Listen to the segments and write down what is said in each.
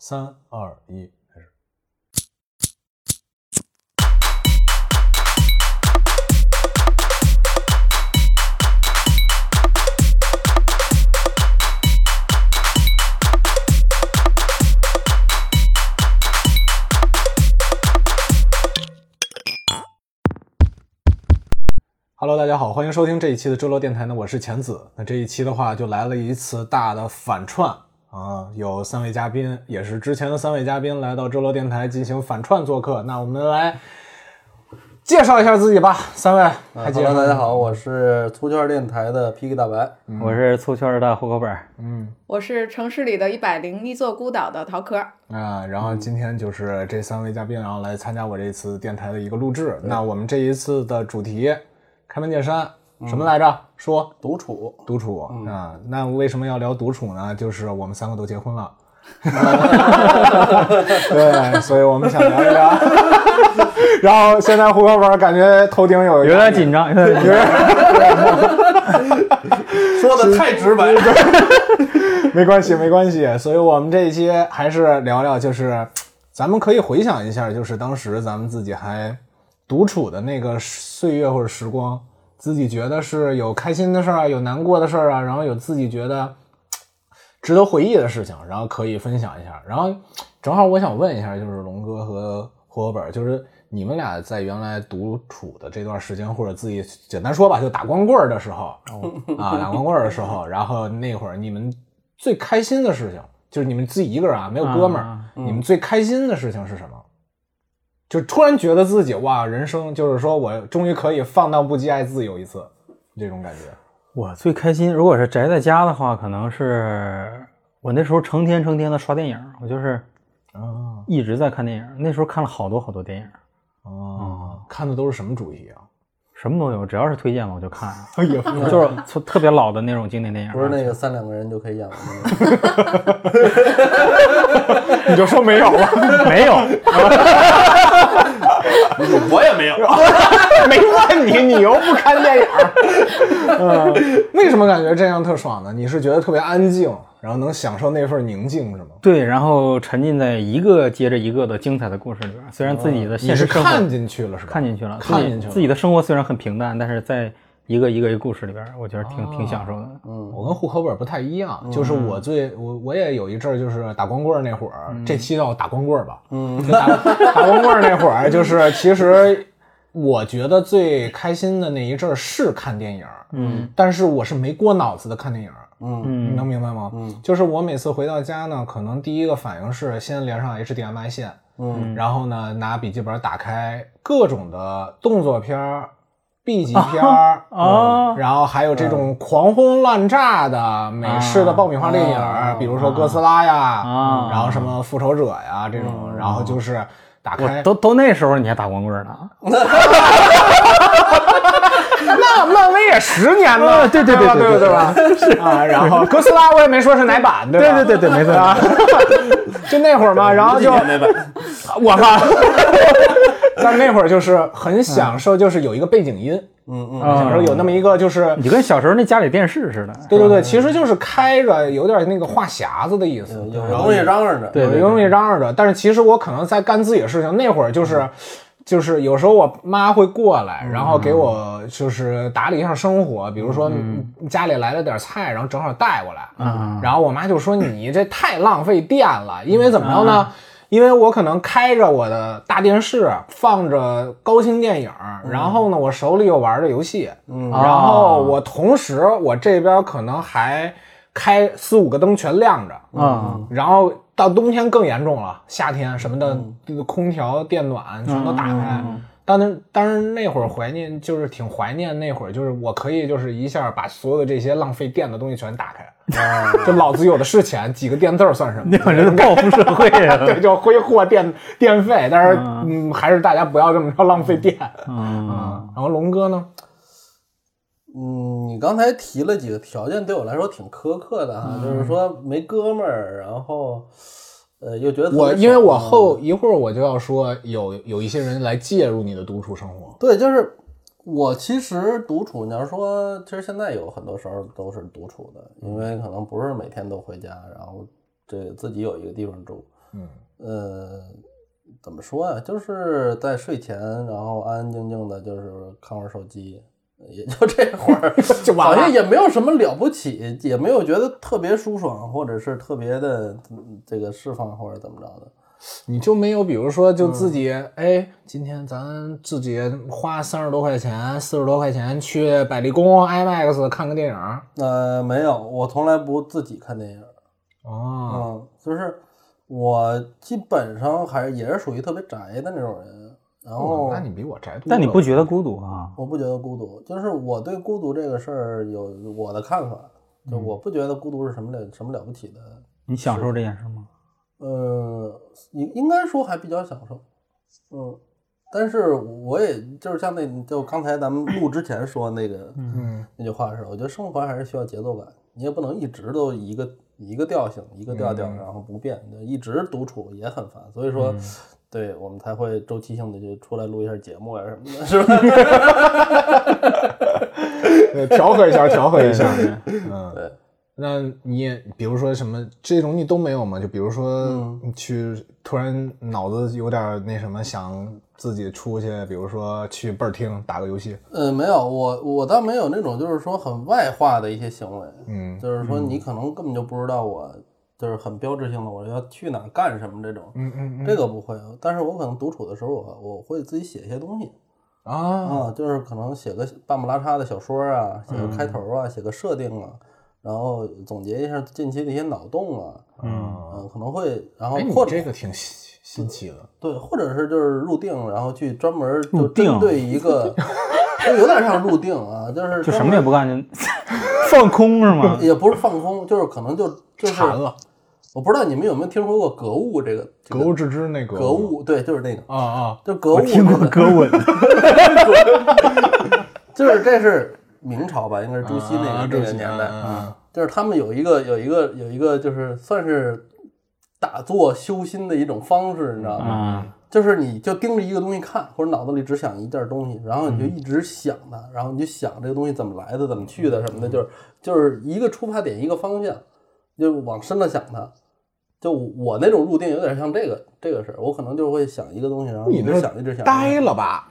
三二一，开始。Hello，大家好，欢迎收听这一期的周六电台呢，我是钱子。那这一期的话，就来了一次大的反串啊，有三位嘉宾，也是之前的三位嘉宾来到周罗电台进行反串做客。那我们来介绍一下自己吧，三位，大家好，我是粗圈电台的 PK 大白。我是粗圈的户口本，嗯我是城市里的一百零一座孤岛的陶壳。啊，然后今天就是这三位嘉宾，然后来参加我这次电台的一个录制。那我们这一次的主题开门见山，什么来着？说独处，独处啊。那为什么要聊独处呢？就是我们三个都结婚了。对，所以我们想聊一聊。然后现在户口本感觉头顶有有点紧张，有点紧张。说的太直白了。没关系，没关系。所以我们这一期还是聊聊，就是咱们可以回想一下，就是当时咱们自己还独处的那个岁月或者时光，自己觉得是有开心的事儿啊，有难过的事儿啊，然后有自己觉得值得回忆的事情，然后可以分享一下。然后正好我想问一下，就是龙哥和户口本，就是你们俩在原来独处的这段时间，或者自己简单说吧，就打光棍儿的时候，啊，打光棍儿的时候，然后那会儿你们最开心的事情，就是你们自己一个人啊，没有哥们儿，啊你们最开心的事情是什么？就突然觉得自己哇，人生就是说我终于可以放荡不羁爱自由一次，这种感觉。我最开心，如果是宅在家的话，可能是我那时候成天成天的刷电影，我就是啊一直在看电影。那时候看了好多好多电影，啊，看的都是什么主题啊？什么都有，只要是推荐了我就看，哎呀，就是特特别老的那种经典电影。不是那个三两个人就可以演的那个。你就说没有了，没有，我也没有。没问你，你又不看电影。嗯，为什么感觉这样特爽呢？你是觉得特别安静，然后能享受那份宁静是吗？对，然后沉浸在一个接着一个的精彩的故事里边。虽然自己的现实生活看进去了是吧？看进去了，看进去了自己的生活虽然很平淡，但是在一个一个一个故事里边，我觉得挺、挺享受的。嗯，我跟户口本不太一样，就是我最我我也有一阵儿就是打光棍儿那会儿，这期叫打光棍儿吧，嗯，打 打光棍儿那会儿，就是其实我觉得最开心的那一阵儿是看电影，嗯，但是我是没过脑子的看电影，嗯你能明白吗？嗯，就是我每次回到家呢，可能第一个反应是先连上 HDMI 线，嗯，然后呢拿笔记本打开各种的动作片儿。B 级片儿啊嗯然后还有这种狂轰滥炸的美式的爆米花电影，啊比如说哥斯拉呀，啊然后什么复仇者呀这种，然后就是打开都都那时候你还打光棍呢？那漫威也十年了，对对对吧对对对吧？是啊，然后哥斯拉我也没说是哪版，对吧？对对对对没错啊，就那会儿嘛，然后就。我靠，但那会儿就是很享受，就是有一个背景音，嗯嗯。享受有那么一个就是你就跟小时候那家里电视似的。对对对，其实就是开着，有点那个话匣子的意思，有个东西嚷嚷着。对有东西嚷嚷着。但是其实我可能在干自己的事情，那会儿就是。就是有时候我妈会过来，然后给我就是打理一下生活，比如说家里来了点菜，然后正好带过来，嗯然后我妈就说你这太浪费电了，因为怎么着呢？因为我可能开着我的大电视，放着高清电影，然后呢，我手里又玩着游戏，嗯。然后我同时我这边可能还开四五个灯全亮着，嗯。然后到冬天更严重了，夏天什么的，这个空调、电暖全都打开。但是，但是那会儿怀念，就是挺怀念那会儿，就是我可以就是一下把所有的这些浪费电的东西全打开，就老子有的是钱，几个电字儿算什么？那会儿是报复社会啊。对，就挥霍电电费，但是嗯，还是大家不要这么着浪费电。嗯，嗯，然后龙哥呢？嗯，你刚才提了几个条件，对我来说挺苛刻的哈，就是说没哥们儿，然后呃又觉得我因为我后一会儿我就要说有有一些人来介入你的独处生活。对，就是我其实独处，你要说，其实现在有很多时候都是独处的，因为可能不是每天都回家，然后这自己有一个地方住。嗯，呃，怎么说呀？就是在睡前，然后安安静静的，就是看会儿手机，也就这会儿，就完了好像也没有什么了不起，也没有觉得特别舒爽，或者是特别的嗯这个释放或者怎么着的。你就没有，比如说，就自己，嗯哎，今天咱自己花三十多块钱、四十多块钱去百丽宫 IMAX 看个电影，呃，没有，我从来不自己看电影。哦，嗯，就是我基本上还是也是属于特别宅的那种人，然后哦那你比我宅多了。但你不觉得孤独啊？我不觉得孤独，就是我对孤独这个事儿有我的看法，就我不觉得孤独是什么了什么了不起的，你享受这件事吗？呃，应应该说还比较享受，嗯，但是我也就是像那就刚才咱们录之前说那个嗯，那句话似的，我觉得生活还是需要节奏感，你也不能一直都一个一个调性一个调调，然后不变，就一直独处也很烦，所以说。对我们才会周期性的就出来录一下节目啊什么的，是吧？对调和一下，调和一下。嗯，对。那你也比如说什么这种你都没有吗？就比如说去突然脑子有点那什么，想自己出去，比如说去倍儿厅打个游戏。嗯，没有，我我倒没有那种就是说很外化的一些行为，嗯就是说你可能根本就不知道我就是很标志性的我要去哪儿干什么这种，嗯嗯这个不会，但是我可能独处的时候我我会自己写一些东西啊，啊，就是可能写个半不拉碴的小说啊，写个开头啊，写个设定啊，然后总结一下近期的一些脑洞啊，嗯，可能会，然后或者这个挺新新奇的。对，或者是就是入定，然后去专门就针对一个，就有点像入定啊，就是就什么也不干，就 放空是吗？也不是放空，就是可能就就是馋了，我不知道你们有没有听说过格物这个这个格物致知那个格物，对，就是那个，啊啊，就格物我听过格物，就是这是明朝吧，应该是朱熹那个、那个年代嗯嗯就是他们有一个有一个有一个就是算是打坐修心的一种方式，你知道吗？啊，就是你就盯着一个东西看，或者脑子里只想一件东西，然后你就一直想它，然后你就想这个东西怎么来的，怎么去的什么的，就是就是一个出发点，一个方向，就往深了想它。就我那种入定有点像这个这个事儿，我可能就会想一个东西，然后一直想一直想，呆了吧？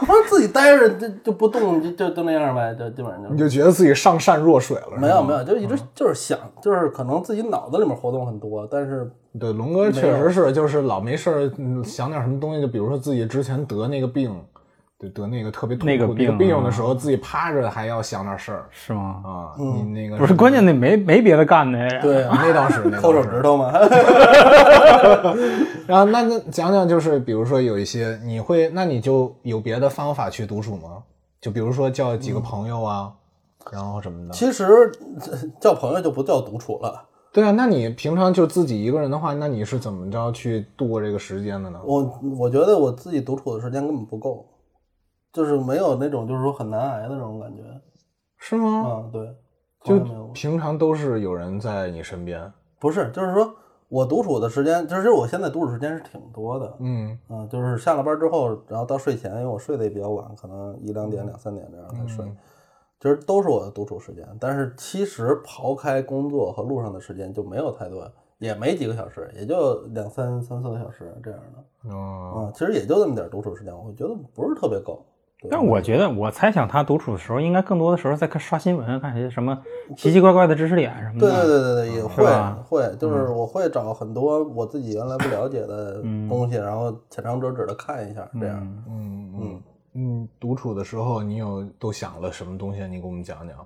不是自己呆着就就不动，就就就那样呗，就基本上就你就觉得自己上善若水了？没有没有，就一直就是想，就是可能自己脑子里面活动很多，但是对，龙哥确实是，就是老没事儿嗯想点什么东西，就比如说自己之前得那个病，对，得那个特别痛苦那个那个病病的时候，自己趴着还要想点事儿是吗？啊。你那个不是，关键那没没别的干的呀。对啊，那倒是，那抠。手指头嘛。然后那那讲讲，就是比如说有一些你会，那你就有别的方法去独处吗？就比如说叫几个朋友啊，然后什么的。其实呃交朋友就不叫独处了。对啊，那你平常就自己一个人的话，那你是怎么着去度过这个时间的呢？我我觉得我自己独处的时间根本不够，就是没有那种就是说很难挨的那种感觉。是吗？啊，对，就从来没有。平常都是有人在你身边。不是，就是说我独处的时间，其实我现在独处时间是挺多的。嗯啊，就是下了班之后，然后到睡前，因为我睡得也比较晚，可能一两点、两三点这样才睡，其实都是我的独处时间。但是其实刨开工作和路上的时间，就没有太多，也没几个小时，也就两三三四个小时这样的。哦，啊，其实也就这么点独处时间，我觉得不是特别够。对但我觉得，我猜想他独处的时候，应该更多的时候在看刷新闻，看些什么奇奇怪怪的知识点什么的。对对对对，也会吧会，就是我会找很多我自己原来不了解的东西，然后浅尝辄止的看一下，这样。嗯嗯嗯，独处的时候你有都想了什么东西？你给我们讲讲。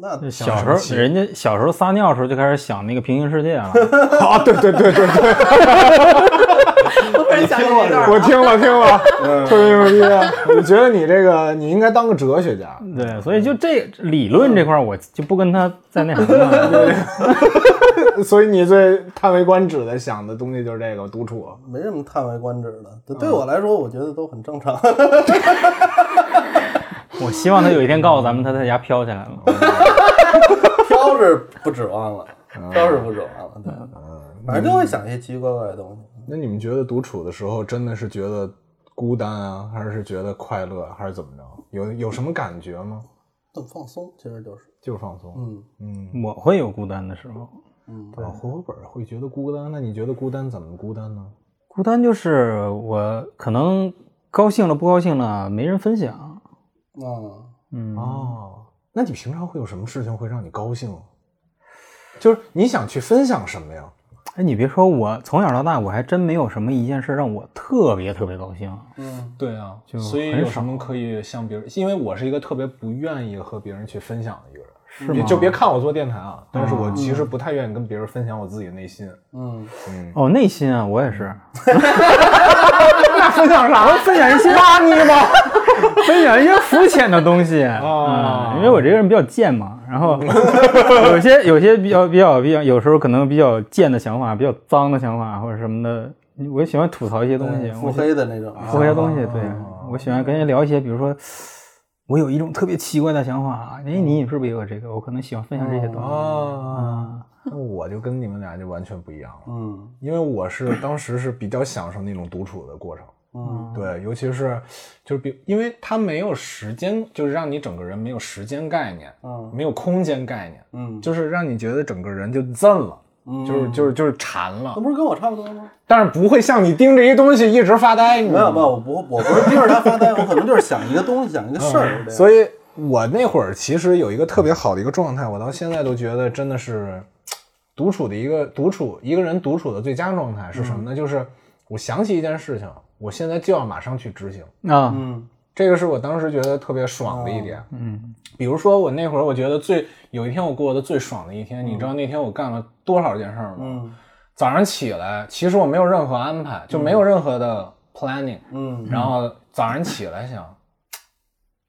那小时候，人家小时候撒尿的时候就开始想那个平行世界了。啊，对对对对对，我突然想起这段我。听了听了，特别牛逼。啊我觉得你这个你应该当个哲学家。对，所以就这理论这块儿，我就不跟他在那什么了。所以你最叹为观止的想的东西就是这个独处。没什么叹为观止的，对对我来说，我觉得都很正常。我希望他有一天告诉咱们，他在家飘起来了。飘是不指望了，飘是不指望了，对，反正就会想一些奇奇怪怪的东西。那你们觉得独处的时候真的是觉得孤单啊，还是觉得快乐，还是怎么着？有有什么感觉吗？很放松，其实就是，就是放松。嗯嗯我会有孤单的时候，嗯，啊，活活本会觉得孤单，那你觉得孤单怎么孤单呢？孤单就是我可能高兴了不高兴了没人分享，啊，嗯，哦，那你平常会有什么事情会让你高兴？就是你想去分享什么呀？哎，你别说，我从小到大我还真没有什么一件事让我特别特别高兴。嗯对啊，就所以很有什么可以向别人？因为我是一个特别不愿意和别人去分享的一个人，是吗你就别看我做电台啊，但是我其实不太愿意跟别人分享我自己的内心。嗯，嗯，哦，内心啊，我也是。那分享啥？分享一些垃圾吗。分享一些肤浅的东西啊嗯因为我这个人比较贱嘛，然后 有些有些比较比较比较，有时候可能比较贱的想法，比较脏的想法或者什么的，我喜欢吐槽一些东西，腹黑的那种，腹黑的东西，对哦我喜欢跟人聊一些，比如说。我有一种特别奇怪的想法，哎，你是不是也有这个？我可能喜欢分享这些东西。啊，那我就跟你们俩就完全不一样了，嗯因为我是当时是比较享受那种独处的过程。嗯对，尤其是就是比，因为它没有时间，就是让你整个人没有时间概念，嗯没有空间概念，嗯，就是让你觉得整个人就震了，嗯就是就是就是馋了那，不是跟我差不多吗？但是不会像你盯着一东西一直发呆，没有没有，我不我不是盯着它发呆，我可能就是想一个东西，想一个事儿。嗯所以我那会儿其实有一个特别好的一个状态，我到现在都觉得真的是独处的一个独处一个人独处的最佳状态是什么呢？就是我想起一件事情，我现在就要马上去执行，啊，嗯。这个是我当时觉得特别爽的一点。嗯，比如说我那会儿，我觉得最有一天我过得最爽的一天，你知道那天我干了多少件事儿吗？嗯。早上起来，其实我没有任何安排，就没有任何的 planning，、嗯。然后早上起来想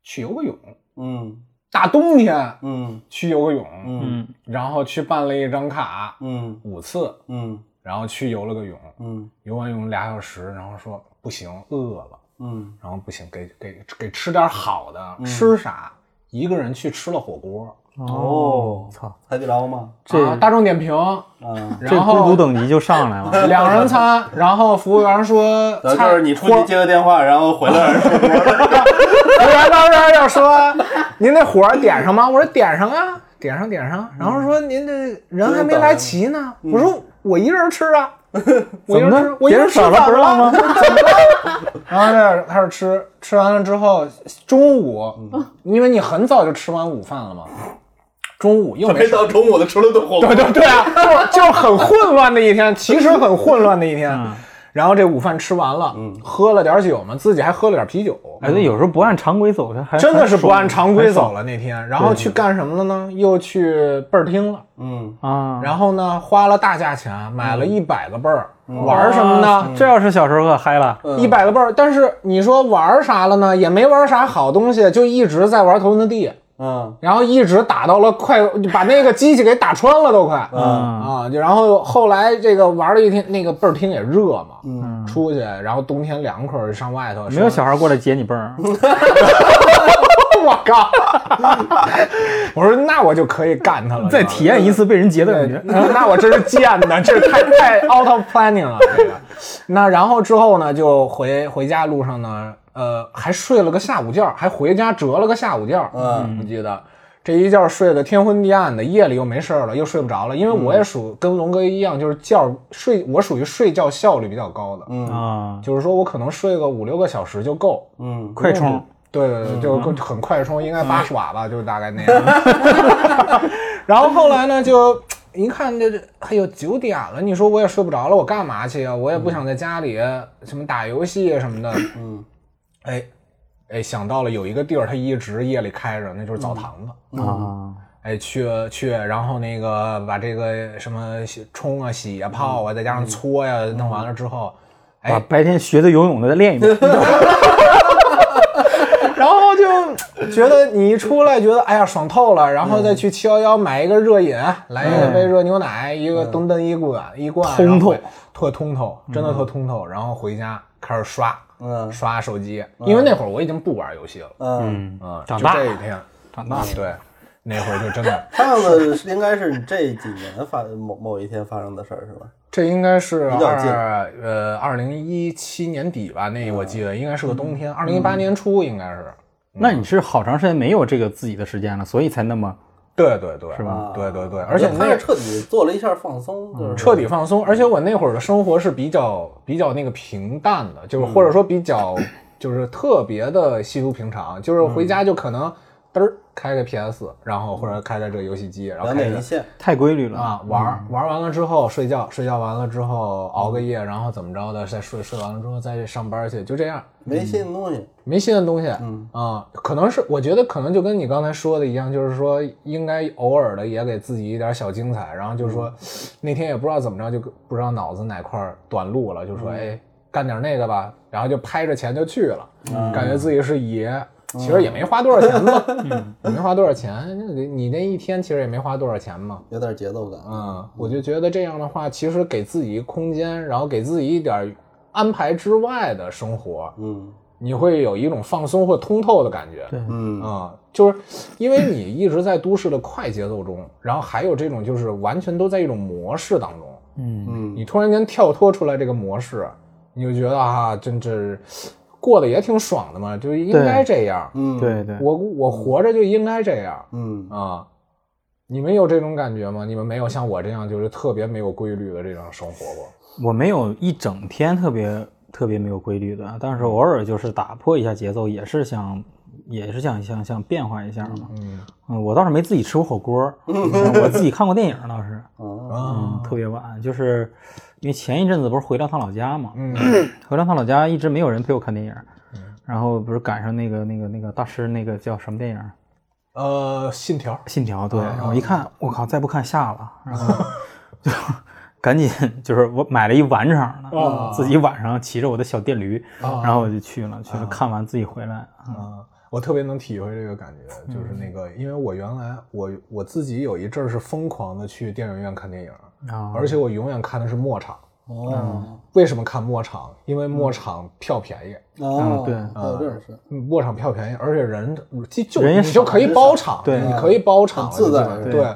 去游个泳，嗯。大冬天嗯。去游个泳，嗯。然后去办了一张卡，嗯。五次，嗯。然后去游了个泳，嗯。游完泳俩小时，然后说不行，饿了，嗯然后不行，给给给吃点好的，吃啥？一个人去吃了火锅，哦操，海底捞吗？这啊大众点评，嗯，这然孤独后等级就上来了。两人餐，然后服务员说就是你出火去接个电话，然后回来服务员当时要说您那火点上吗？我说点上啊，点上点上。然后说您这人还没来齐呢，我说我一人吃啊，我一人吃怎么的，我一人少了不让吗怎么了？然后这开始吃，吃完了之后，中午因为你很早就吃完午饭了嘛，中午又没没。到中午的吃了顿火锅对。对对啊，就就是很混乱的一天，其实很混乱的一天。然后这午饭吃完了，喝了点酒嘛，自己还喝了点啤酒。哎，那，有时候不按常规走，他还真的是不按常规走了了那天，然后去干什么了呢？又去倍儿厅了，嗯。啊。然后呢，花了大价钱买了一百个倍儿，玩什么呢？这要是小时候可嗨了，一百个倍儿，但是你说玩啥了呢？也没玩啥好东西，就一直在玩头文字 D，嗯然后一直打到了快把那个机器给打穿了都快。嗯啊，就然后后来这个玩了一天，那个倍儿厅也热嘛，嗯，出去，然后冬天凉快儿上外头，没有小孩过来接你泵儿，我靠！我说那我就可以干他了，再体验一次被人劫的感觉。那我真是贱的，这太太 out of planning 了。这个，那然后之后呢，就回回家路上呢，呃，还睡了个下午觉，还回家折了个下午觉。嗯，我记得这一觉睡得天昏地暗的，夜里又没事儿了，又睡不着了，因为我也属跟龙哥一样，就是觉睡，我属于睡觉效率比较高的，嗯啊，就是说我可能睡个五六个小时就够。嗯快充，对对对，就很快充，应该八十瓦吧，就是大概那样。然后后来呢，就一看这这，哎呦九点了，你说我也睡不着了，我干嘛去啊？我也不想在家里什么打游戏什么的。嗯哎哎，想到了有一个地儿，它一直夜里开着，那就是澡堂子。啊，哎，去去，然后那个把这个什么洗冲啊、洗啊、泡啊，再加上搓呀，弄完了之后，把白天学的游泳的再练一遍。然后就觉得你一出来，觉得哎呀爽透了，然后再去七幺幺买一个热饮，来一杯热牛奶，一个东噔一罐一罐，通透然后特通透，真的特通透。然后回家开始刷嗯。刷手机，因为那会儿我已经不玩游戏了，嗯，嗯，啊，长大这一天，长大了。对，那会儿就真的，上次是应该是这几年发某某一天发生的事儿是吧？这应该是比较近。二呃二零一七年底吧，那我记得应该是个冬天，二零一八年初应该是。那你是好长时间没有这个自己的时间了，所以才那么对对对，是吧？啊。对对对，而且那他是彻底做了一下放松，就是。彻底放松，而且我那会儿的生活是比较比较那个平淡的，就是或者说比较就是特别的稀疏平常，就是回家就可能嘚儿开个 PS，然后或者开个这个游戏机，然后开着两点一线。太规律了。啊玩儿玩完了之后睡觉，睡觉完了之后熬个夜，然后怎么着的再睡，睡完了之后再上班去，就这样。没新的东西，没新的东西，嗯。啊，可能是我觉得可能就跟你刚才说的一样，就是说应该偶尔的也给自己一点小精彩，然后就是说那天也不知道怎么着，就不知道脑子哪块儿短路了，就说哎干点那个吧，然后就拍着钱就去了，感觉自己是爷。其实也没花多少钱嘛，也没花多少钱。你你那一天其实也没花多少钱嘛，有点节奏感。嗯，我就觉得这样的话，其实给自己一空间，然后给自己一点安排之外的生活，嗯你会有一种放松或通透的感觉。对嗯啊、就是因为你一直在都市的快节奏中，然后还有这种就是完全都在一种模式当中，嗯，嗯你突然间跳脱出来这个模式，你就觉得啊，真是过得也挺爽的嘛，就应该这样。嗯，对对，我我活着就应该这样嗯啊。你们有这种感觉吗？你们没有像我这样就是特别没有规律的这种生活过？我没有一整天特别特别没有规律的，但是偶尔就是打破一下节奏，也是想也是想想想变化一下嘛。嗯嗯，我倒是没自己吃过火锅，我自己看过电影倒是，嗯嗯，特别晚，就是因为前一阵子不是回了趟老家嘛，嗯。回了趟老家一直没有人陪我看电影，然后不是赶上那个那个那个大师那个叫什么电影？呃，信条。信条对，然后我一看，我靠，再不看下了，然后 就 赶紧就是我买了一晚场的，啊。自己晚上骑着我的小电驴，啊。然后我就去了，去了看完自己回来，啊，我特别能体会这个感觉，就是那个，因为我原来我我自己有一阵儿是疯狂的去电影院看电影，啊，而且我永远看的是末场。哦为什么看末场？因为末场票便宜，哦，对还有这种事，嗯末场票便宜，而且人就就人你就可以包场，对你可以包场自在对。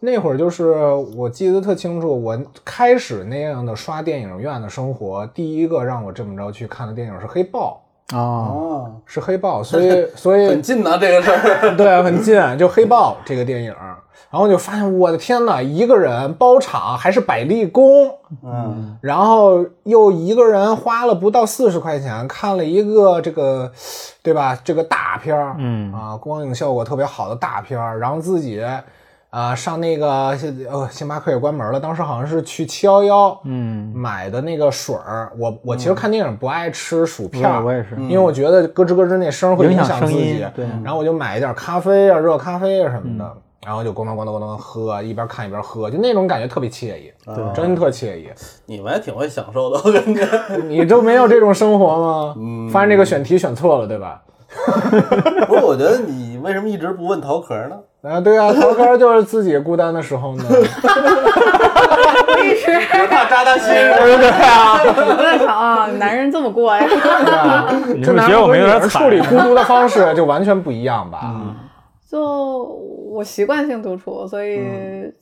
那会儿就是我记得特清楚，我开始那样的刷电影院的生活，第一个让我这么着去看的电影是《黑豹啊，哦，》，是《黑豹》，所以 所以很近呢，这个事儿。对，很近，就《黑豹》这个电影，然后就发现我的天呐，一个人包场还是百丽宫，嗯然后又一个人花了不到四十块钱看了一个这个，对吧？这个大片儿，嗯啊，光影效果特别好的大片儿，然后自己。啊，上那个呃，星巴克也关门了。当时好像是去七幺幺，嗯，买的那个水儿。我我其实看电影不爱吃薯片儿，我也是，因为我觉得咯吱咯吱那声会影响响自声音己。对然后我就买一点咖啡啊，热咖啡啊什么的，然后就咣当咣当咣当喝，一边看一边喝，就那种感觉特别惬意，对真特惬意。你们还挺会享受的，我感觉。你就没有这种生活吗？发现这个选题选错了，对吧？不是，我觉得你为什么一直不问桃壳呢？啊，对啊，涛哥就是自己孤单的时候呢。我一直怕扎他心。对啊，我在想啊，男人这么过呀？对啊，你这男是不是觉得我们有点人惨处理孤独的方式就完全不一样吧？就我习惯性独处，所以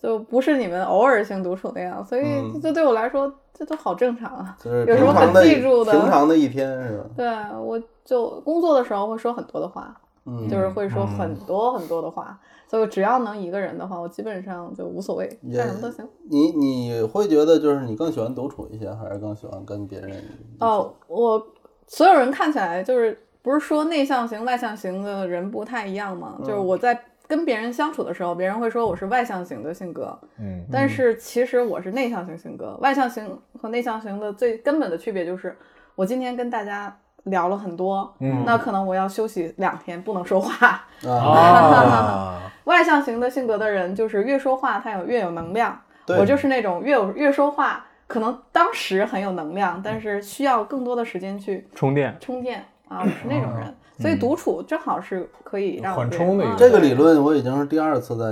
就不是你们偶尔性独处那样，所以嗯这对我来说这都好正常啊。就是有什么可记住的平常的一天是吧？对，我就工作的时候会说很多的话，嗯，就是会说很多很多的话，所以只要能一个人的话，我基本上就无所谓，干什么都行。你你会觉得就是你更喜欢独处一些，还是更喜欢跟别人？哦，我所有人看起来就是不是说内向型、外向型的人不太一样吗？就是我在跟别人相处的时候，别人会说我是外向型的性格，嗯但是其实我是内向型性格。外向型和内向型的最根本的区别就是，我今天跟大家聊了很多，嗯。那可能我要休息两天，不能说话。啊，啊，外向型的性格的人，就是越说话他有越有能量。我就是那种越有越说话，可能当时很有能量，但是需要更多的时间去充电，充电。啊，我是那种人。所以独处正好是可以让缓冲的一个这个理论我已经是第二次在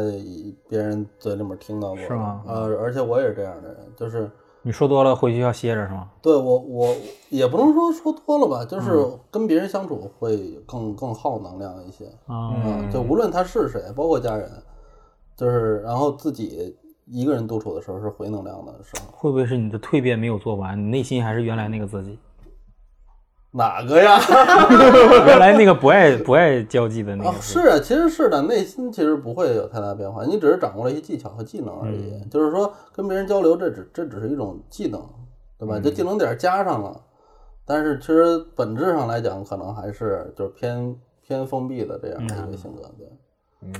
别人嘴里面听到过了，是吗？呃，而且我也是这样的人，就是你说多了回去要歇着是吗？对我我也不能说说多了吧，就是跟别人相处会更更耗能量一些，啊，嗯，就无论他是谁，包括家人，就是然后自己一个人独处的时候是回能量的时候，会不会是你的蜕变没有做完，你内心还是原来那个自己？哪个呀？原来那个不爱不爱交际的那啊个，是啊，其实是的，内心其实不会有太大变化，你只是掌握了一些技巧和技能而已。就是说，跟别人交流，这只这只是一种技能，对吧？这技能点加上了，但是其实本质上来讲，可能还是就是偏偏封闭的这样的一个性格。对，嗯，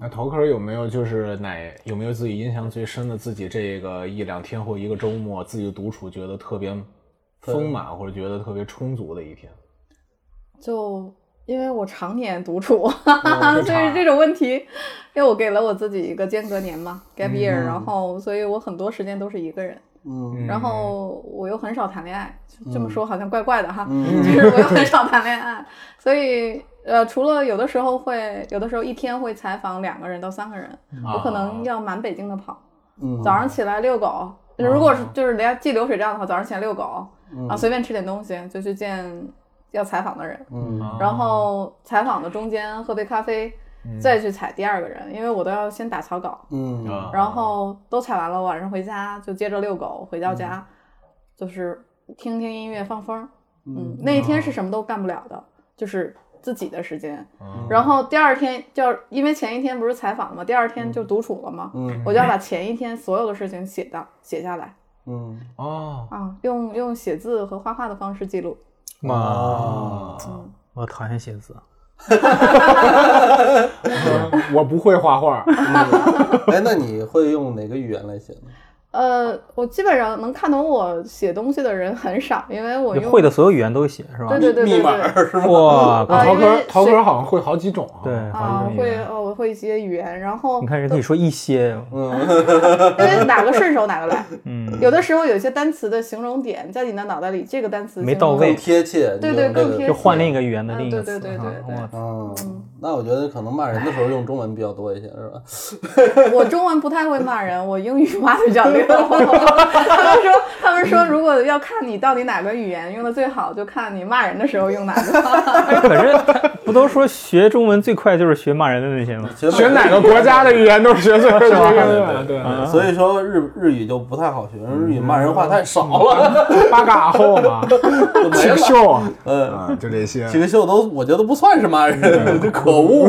那头壳有没有就是哪有没有自己印象最深的自己这个一两天或一个周末自己独处觉得特别丰满或者觉得特别充足的一天？就因为我常年独处，嗯所以这种问题，因为我给了我自己一个间隔年嘛，gap year，、嗯。然后所以我很多时间都是一个人，嗯。然后我又很少谈恋爱，这么说好像怪怪的哈，嗯。就是我又很少谈恋爱，所以呃，除了有的时候会，有的时候一天会采访两个人到三个人，我可能要满北京的跑，嗯。早上起来遛狗，如果是就是连记流水账的话，早上起来遛狗，啊，随便吃点东西就去见要采访的人，嗯。然后采访的中间喝杯咖啡，再去采第二个人，因为我都要先打草稿，嗯。啊。然后都采完了，晚上回家就接着遛狗，回到家、就是听听音乐放风。儿，嗯，那一天是什么都干不了的，就是自己的时间。然后第二天就要因为前一天不是采访嘛，第二天就独处了嘛，嗯。我就要把前一天所有的事情写到写下来嗯。哦，啊，用用写字和画画的方式记录。妈，我讨厌写字，我不会画画，哎，那你会用哪个语言来写呢？呃，我基本上能看懂我写东西的人很少，因为我用会的所有语言都写是吧？对对对对密码对。是吗？哇，啊因头壳为谁头壳好像会好几种啊。对，啊会。哦，我会一些语言，然后你看人家一说一些，嗯因为哪个顺手哪个来。嗯，有的时候有些单词的形容点在你的脑袋里，这个单词没到位更贴切，对对更贴就换另一个语言的嗯另一个词对对对哈对对我嗯，那我觉得可能骂人的时候用中文比较多一些，是吧？我中文不太会骂人，我英语骂的比较溜。他们说，他们说，如果要看你到底哪个语言用的最好，就看你骂人的时候用哪个。可是不都说学中文最快就是学骂人的那些吗？学学哪个国家的语言都是学最会对的，对，啊所以说日日语就不太好学，日语骂人话太少了，八嘎后嘛，就没了。起个秀嗯，啊，就这些起。个秀都我觉得不算是骂人，这可恶，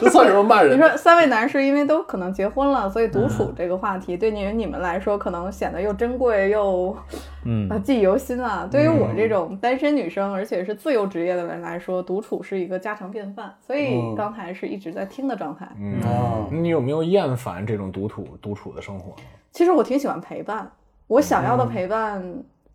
这算什么骂人？你说三位男士因为都可能结婚了，所以独处这个话题对你你们来说可能显得又珍贵又嗯啊记忆犹新啊。对于我这种单身女生，而且是自由职业的人来说，独处是一个家常便饭。所以嗯刚才是一直在听的状态。嗯，啊，你有没有厌烦这种独处独处的生活？其实我挺喜欢陪伴，我想要的陪伴，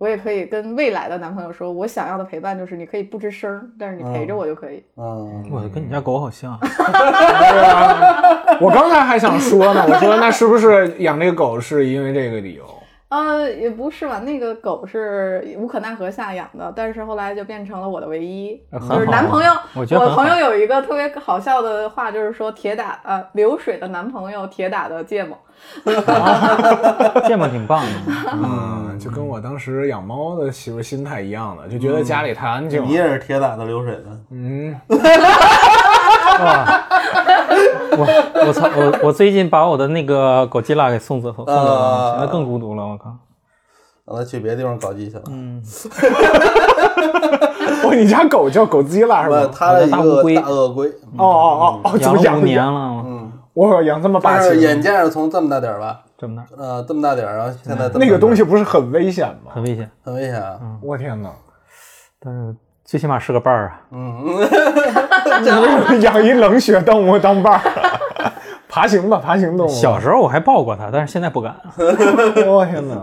我也可以跟未来的男朋友说，我想要的陪伴就是你可以不吱声儿，但是你陪着我就可以。嗯，我跟你家狗好像，对啊，我刚才还想说呢，我说那是不是养这个狗是因为这个理由？呃，也不是吧，那个狗是无可奈何下养的，但是后来就变成了我的唯一，很就是男朋友。我朋友有一个特别好笑的话，就是说铁打呃流水的男朋友，铁打的芥末。芥末挺棒的。嗯，就跟我当时养猫的媳妇心态一样的，就觉得家里太安静了。你也是铁打的流水的，嗯，哇，我我操，我我最近把我的那个狗基拉给送走送走了，啊现在更孤独了。我靠，让他去别的地方搞基去了。嗯，哦，你家狗叫狗基拉是不，吧？它的一个大乌龟大鳄龟，哦哦哦哦，怎养了么养五年？了，嗯，我养这么霸但是气，眼见着从这么大点儿吧，这么大，呃，这么大点儿，然后现在这么那个东西不是很危险吗？很危险，很危险啊。我天哪！但是最起码是个伴儿啊。嗯，养一冷血动物当伴儿，爬行吧，爬行动物。小时候我还抱过它，但是现在不敢。我天哪！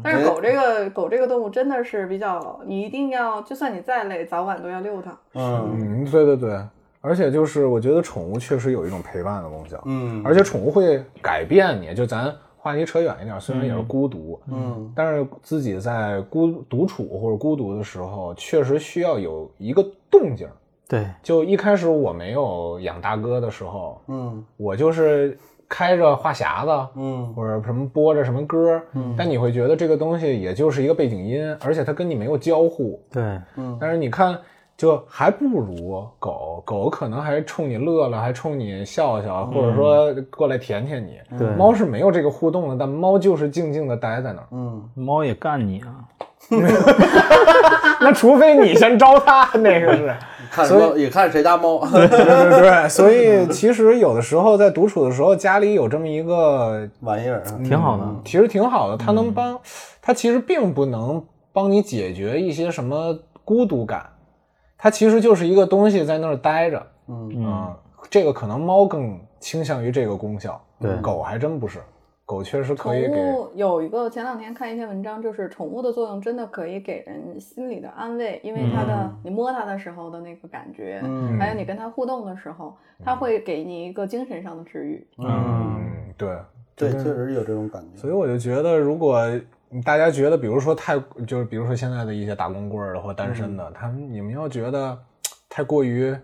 但是狗这个狗这个动物真的是比较，你一定要，就算你再累，早晚都要遛它。嗯嗯，对对对，而且就是我觉得宠物确实有一种陪伴的功效，嗯。而且宠物会改变你。就咱话题扯远一点，虽然也是孤独，嗯。但是自己在孤独处或者孤独的时候，确实需要有一个动静。对，就一开始我没有养大哥的时候，嗯。我就是开着话匣子，嗯。或者什么播着什么歌，嗯但你会觉得这个东西也就是一个背景音，而且它跟你没有交互。对，嗯。但是你看，就还不如狗，狗可能还冲你乐乐，还冲你笑笑，或者说过来舔舔你。对猫是没有这个互动的，但猫就是静静的待在那儿。嗯，猫也干你啊。那除非你先招它，那个是。看也看谁家猫。对对对，所以其实有的时候在独处的时候，家里有这么一个玩意儿，挺好的。其实挺好的，它能帮，它其实并不能帮你解决一些什么孤独感，它其实就是一个东西在那儿待着。嗯嗯，这个可能猫更倾向于这个功效，对狗还真不是，狗确实可以给。物有一个前两天看一篇文章，就是宠物的作用真的可以给人心理的安慰，因为它的、你摸它的时候的那个感觉，嗯还有你跟它互动的时候，它会给你一个精神上的治愈。嗯，对，对，确实有这种感觉。所以我就觉得，如果大家觉得，比如说太，就是比如说现在的一些打工棍儿的或单身的，他们你们要觉得太过于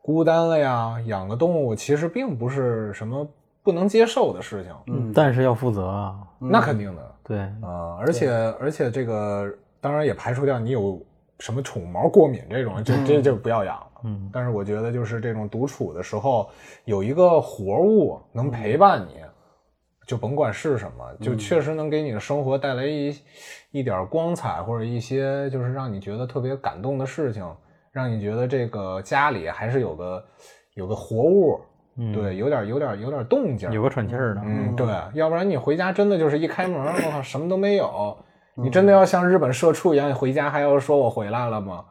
孤单了呀，养个动物其实并不是什么不能接受的事情，嗯，但是要负责啊。那肯定的对，啊、而且而且这个当然也排除掉你有什么宠物毛过敏这种，这这就不要养了。嗯，但是我觉得就是这种独处的时候，有一个活物能陪伴你，就甭管是什么，就确实能给你的生活带来一一点光彩，或者一些就是让你觉得特别感动的事情，让你觉得这个家里还是有个有个活物，对，有点有点有点动静，有个喘气儿的。嗯，对，要不然你回家真的就是一开门，我靠，什么都没有。你真的要像日本社畜一样，你回家还要说我回来了吗？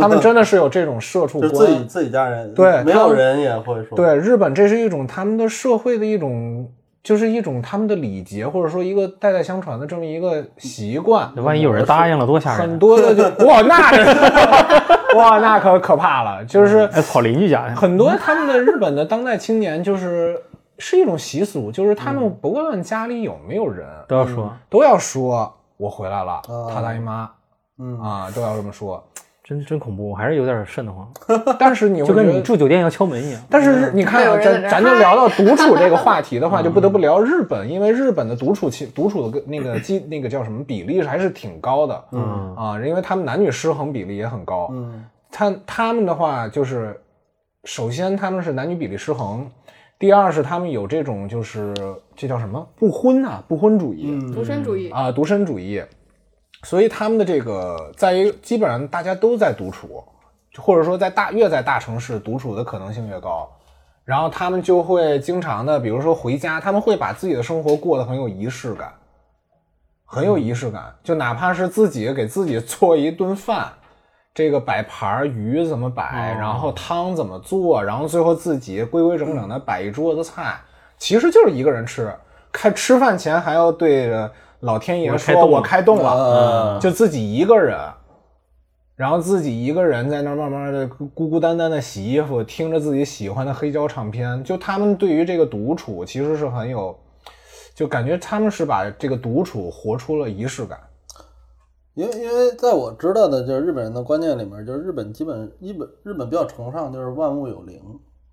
他们真的是有这种社畜 自己自己家人，对没有人也会说，对，日本这是一种他们的社会的一种，就是一种他们的礼节，或者说一个代代相传的这么一个习惯。万一有人答应了，多吓人很！多的就 哇，那哇，那可可怕了，就是哎，跑邻居家去。很多他们的日本的当代青年，就是是一种习俗，就是他们不论家里有没有人，都要说，都要说我回来了，他大姨妈嗯啊，都要这么说。真真恐怖，我还是有点瘆得慌，但是你就跟你住酒店要敲门一样。但是你看咱咱就聊到独处这个 话题的话，就不得不聊日本，因为日本的独处其独处的个那个基那个叫什么比例还是挺高的，嗯。啊，因为他们男女失衡比例也很高。嗯。他他们的话就是，首先他们是男女比例失衡，第二是他们有这种就是这叫什么？不婚啊不婚主义，嗯。独身主义，啊，独身主义，所以他们的这个在于基本上大家都在独处，或者说在大越在大城市独处的可能性越高，然后他们就会经常的，比如说回家，他们会把自己的生活过得很有仪式感，很有仪式感，就哪怕是自己给自己做一顿饭。这个摆盘儿鱼怎么摆，然后汤怎么做，然后最后自己规规整整的摆一桌子菜，其实就是一个人吃。开吃饭前还要对着老天爷说：“我开动了就自己一个人，然后自己一个人在那儿慢慢的孤孤单单的洗衣服，听着自己喜欢的黑胶唱片。就他们对于这个独处其实是很有，就感觉他们是把这个独处活出了仪式感。因为因为在我知道的就是日本人的观念里面，就是日本基本日本日本比较崇尚就是万物有灵，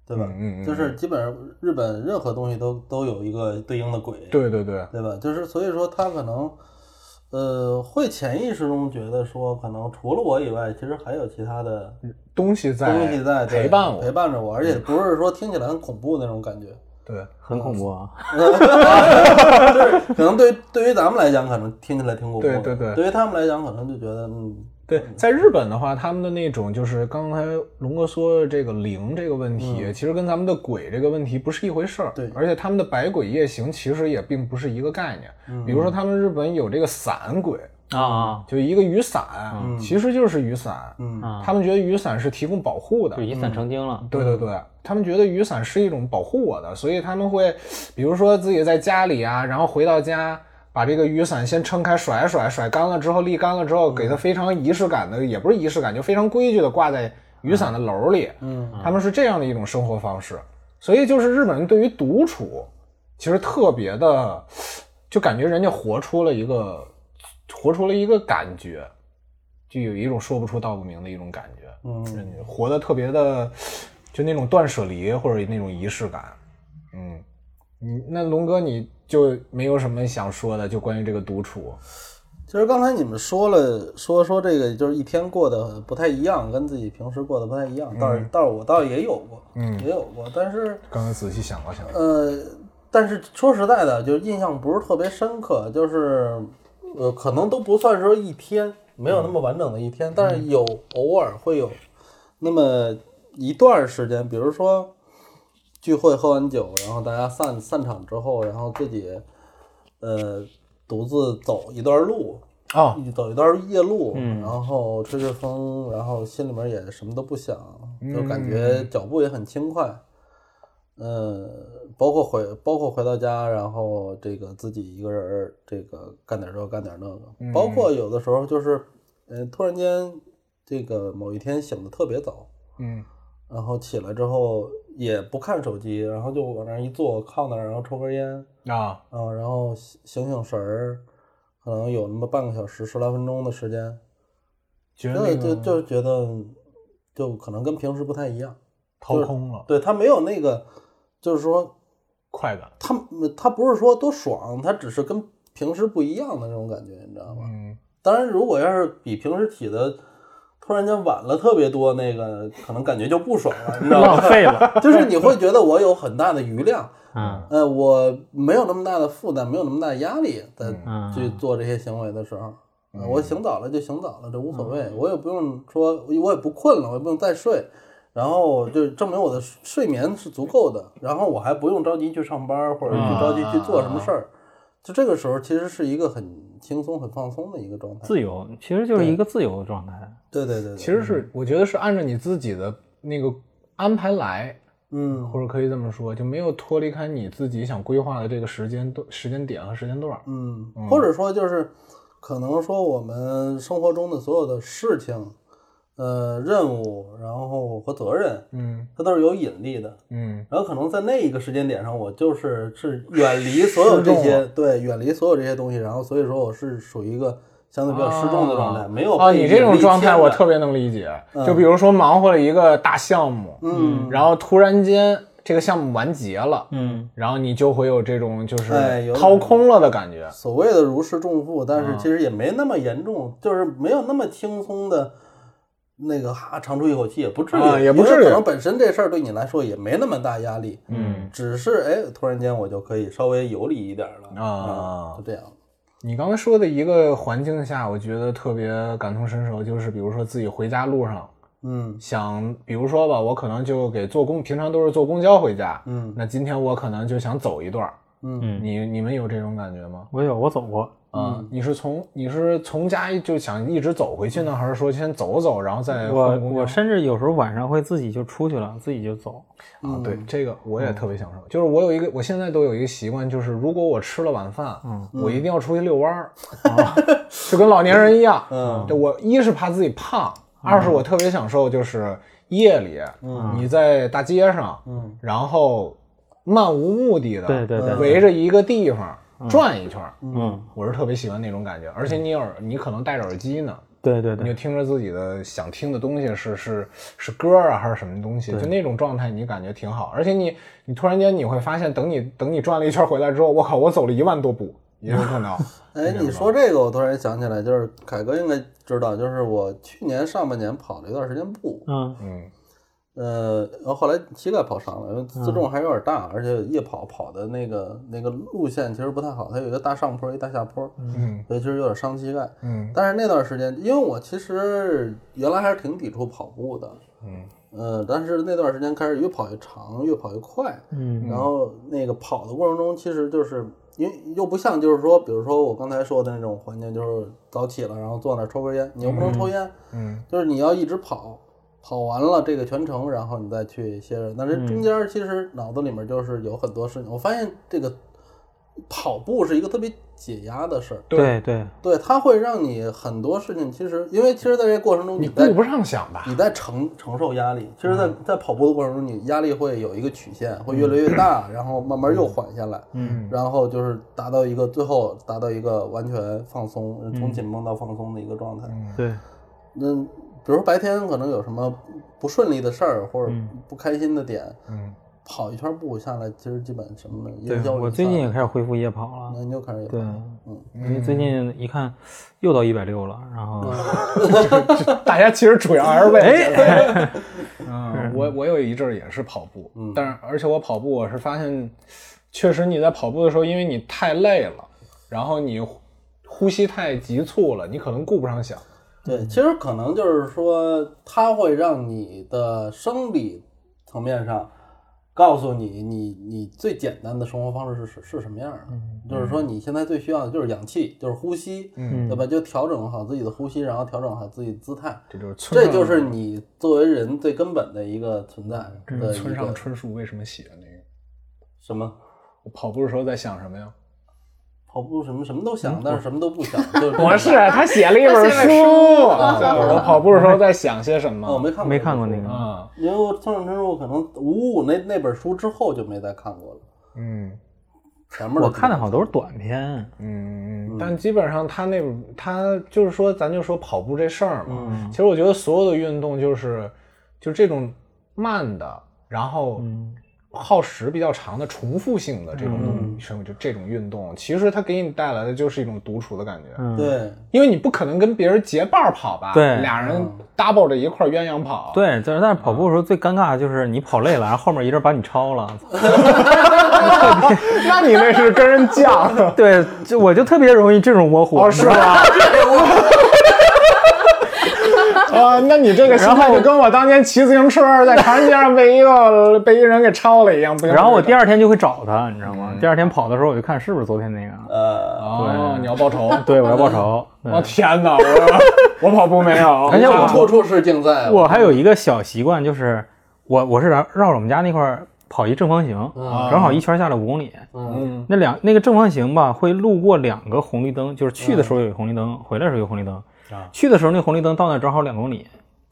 对吧？嗯嗯嗯就是基本上日本任何东西都都有一个对应的鬼，对对对，对吧？就是所以说他可能呃会潜意识中觉得说，可能除了我以外，其实还有其他的东西在东西在陪伴我，陪伴着我，而且不是说听起来很恐怖那种感觉。对，很恐怖啊！就是可能对对于咱们来讲，可能听起来挺恐怖的。对对对对于他们来讲，可能就觉得嗯，对，在日本的话，他们的那种就是刚才龙哥说的这个灵这个问题，其实跟咱们的鬼这个问题不是一回事儿。对而且他们的百鬼夜行其实也并不是一个概念。嗯比如说，他们日本有这个伞鬼，啊，就一个雨伞，其实就是雨伞。嗯啊他们觉得雨伞是提供保护的就。以伞成精了。对对对，他们觉得雨伞是一种保护我的，所以他们会，比如说自己在家里啊，然后回到家，把这个雨伞先撑开甩甩，甩干了之后沥干了之后，给它非常仪式感的，也不是仪式感，就非常规矩的挂在雨伞的篓里。嗯，他们是这样的一种生活方式，所以就是日本人对于独处，其实特别的，就感觉人家活出了一个，活出了一个感觉，就有一种说不出道不明的一种感觉。嗯活得特别的，就那种断舍离或者那种仪式感。嗯，你那龙哥你就没有什么想说的，就关于这个独处。其实刚才你们说了，说说这个就是一天过得不太一样，跟自己平时过得不太一样。倒是倒是我倒也有过，嗯也有过，但是刚才仔细想了想，呃，但是说实在的，就是印象不是特别深刻，就是呃，可能都不算说一天，没有那么完整的一天，但是有偶尔会有那么一段时间，比如说聚会喝完酒，然后大家散散场之后，然后自己呃独自走一段路，啊，一走一段夜路，然后吹吹风，然后心里面也什么都不想，就感觉脚步也很轻快。呃，包括回包括回到家，然后这个自己一个人儿，这个干点这个干点那个，包括有的时候就是，呃，突然间这个某一天醒的特别早，嗯。然后起来之后也不看手机，然后就往那儿一坐，靠那儿，然后抽根烟，啊，啊，然后醒醒醒神儿，可能有那么半个小时、十来分钟的时间，觉得那个就就觉得就可能跟平时不太一样。掏空了，对他没有那个，就是说快感，他他不是说多爽，他只是跟平时不一样的那种感觉，你知道吗？嗯当然，如果要是比平时起的突然间晚了特别多，那个可能感觉就不爽了，你知道浪吗？费了。就是你会觉得我有很大的余量，嗯。呃，我没有那么大的负担，没有那么大的压力，在嗯。去做这些行为的时候，呃我醒早了就醒早了，这无所谓，我也不用说，我也不困了，我也不用再睡，然后就证明我的睡眠是足够的，然后我还不用着急去上班或者去着急去做什么事儿，就这个时候其实是一个很轻松、很放松的一个状态。自由其实就是一个自由的状态。对对对对，其实是我觉得是按照你自己的那个安排来，嗯或者可以这么说，就没有脱离开你自己想规划的这个时间段、时间点和时间段。嗯，或者说就是可能说我们生活中的所有的事情，呃，任务，然后和责任，嗯它都是有引力的。嗯然后可能在那一个时间点上，我就是是远离所有这些，对，远离所有这些东西，然后所以说我是属于一个相对比较失重的状态，没有啊，你这种状态我特别能理解。就比如说忙活了一个大项目，嗯然后突然间这个项目完结了，嗯，然后你就会有这种就是掏空了的感觉。所谓的如释重负，但嗯是其实也没那么严重，就是没有那么轻松的。那个哈，长出一口气也不至于，啊也不至于可能本身这事儿对你来说也没那么大压力，嗯只是哎，突然间我就可以稍微游离一点了啊就这样。你刚才说的一个环境下，我觉得特别感同身受，就是比如说自己回家路上嗯想，比如说吧，我可能就给坐公，平常都是坐公交回家，嗯那今天我可能就想走一段儿。嗯。你你们有这种感觉吗？我有我走过，啊、你是从你是从家就想一直走回去呢，还是说先走走，然后再我我甚至有时候晚上会自己就出去了，自己就走。啊，对这个我也特别享受。就是我有一个，我现在都有一个习惯，就是如果我吃了晚饭，嗯。我一定要出去遛弯儿，啊，就跟老年人一样。嗯。就我一是怕自己胖，二是我特别享受就是夜里，嗯。你在大街上，嗯。然后漫无目的的，对对对围着一个地方转一圈儿，嗯，我是特别喜欢那种感觉。而且你耳，你可能戴着耳机呢，对对对，你就听着自己的想听的东西是是是歌啊还是什么东西，就那种状态，你感觉挺好。而且你你突然间你会发现，等你等你转了一圈回来之后，我靠，我走了一万多步，也有可能。哎，你说这个，我突然想起来，就是凯哥应该知道，就是我去年上半年跑了一段时间步，嗯。嗯呃，然后后来膝盖跑伤了，因为自重还有点大，而且夜跑跑的那个那个路线其实不太好，它有一个大上坡，一大下坡，嗯所以其实有点伤膝盖。嗯。但是那段时间，因为我其实原来还是挺抵触跑步的，嗯。呃，但是那段时间开始越跑越长，越跑越快，嗯。然后那个跑的过程中，其实就是因为又不像就是说，比如说我刚才说的那种环境，就是早起了，然后坐那儿抽根烟，你又不能抽。烟，嗯。就是你要一直跑，跑完了这个全程，然后你再去歇着。但是中间其实脑子里面就是有很多事情，我发现这个跑步是一个特别解压的事儿，对。对，对，它会让你很多事情，其实因为其实在这过程中在你顾不上想吧？你在承承受压力，其实在，在跑步的过程中，你压力会有一个曲线，会越来越大，然后慢慢又缓下来，嗯，然后就是达到一个最后达到一个完全放松，从紧绷到放松的一个状态。对，那比如说白天可能有什么不顺利的事儿或者不开心的点，嗯跑一圈步下来，其实基本什么的对烟消云我最近也开始恢复夜跑了。那你就开始也对，嗯，因为最近一看又到一百六了，然后 大家其实主要还是为了减肥。哎，嗯，我我有一阵儿也是跑步，嗯但是而且我跑步我是发现，确实你在跑步的时候，因为你太累了，然后你呼呼吸太急促了，你可能顾不上想。对，其实可能就是说，它会让你的生理层面上告诉你，你你最简单的生活方式是是是什么样的。就是说，你现在最需要的就是氧气，就是呼吸，嗯对吧？就调整好自己的呼吸，然后调整好自己的姿态，这就是这就是你作为人最根本的一个存在村上春树为什么写那个？什么。我跑步的时候在想什么呀？跑步什么什么都想，但是什么都不想。就是 不是，他写了一本书我跑步的时候在想些什么？哦我没看过，没看过那个啊，因为我村上春树可能五五那那本书之后就没再看过了。嗯前面我看的好像都是短片，嗯嗯，但基本上他那他就是说，咱就说跑步这事儿嘛。嗯其实我觉得所有的运动就是就这种慢的，然后耗时比较长的重复性的这种嗯生就这种运动，其实它给你带来的就是一种独处的感觉。嗯，对，因为你不可能跟别人结伴跑吧？对俩人 double 着一块鸳鸯跑。对，但是但是跑步的时候最尴尬的就是你跑累了，然后后面一人把你超了，那你那是跟人犟 对，就我就特别容易这种模糊，哦，是吧？啊，那你这个心态就跟我当年骑自行车在长安街上被一个 被一人给超了一样。不行然后我第二天就会找他，你知道吗？第二天跑的时候我就看是不是昨天那个，呃，哦，你要报仇？对我要报仇。对我天哪！我我跑步没有，而且我处处是竞赛。我还有一个小习惯，就是我我是绕绕着我们家那块儿跑一正方形，嗯正好一圈下来五公里。嗯那两那个正方形吧，会路过两个红绿灯，就是去的时候有红绿灯，回来的时候有红绿灯。去的时候那红绿灯到那正好两公里，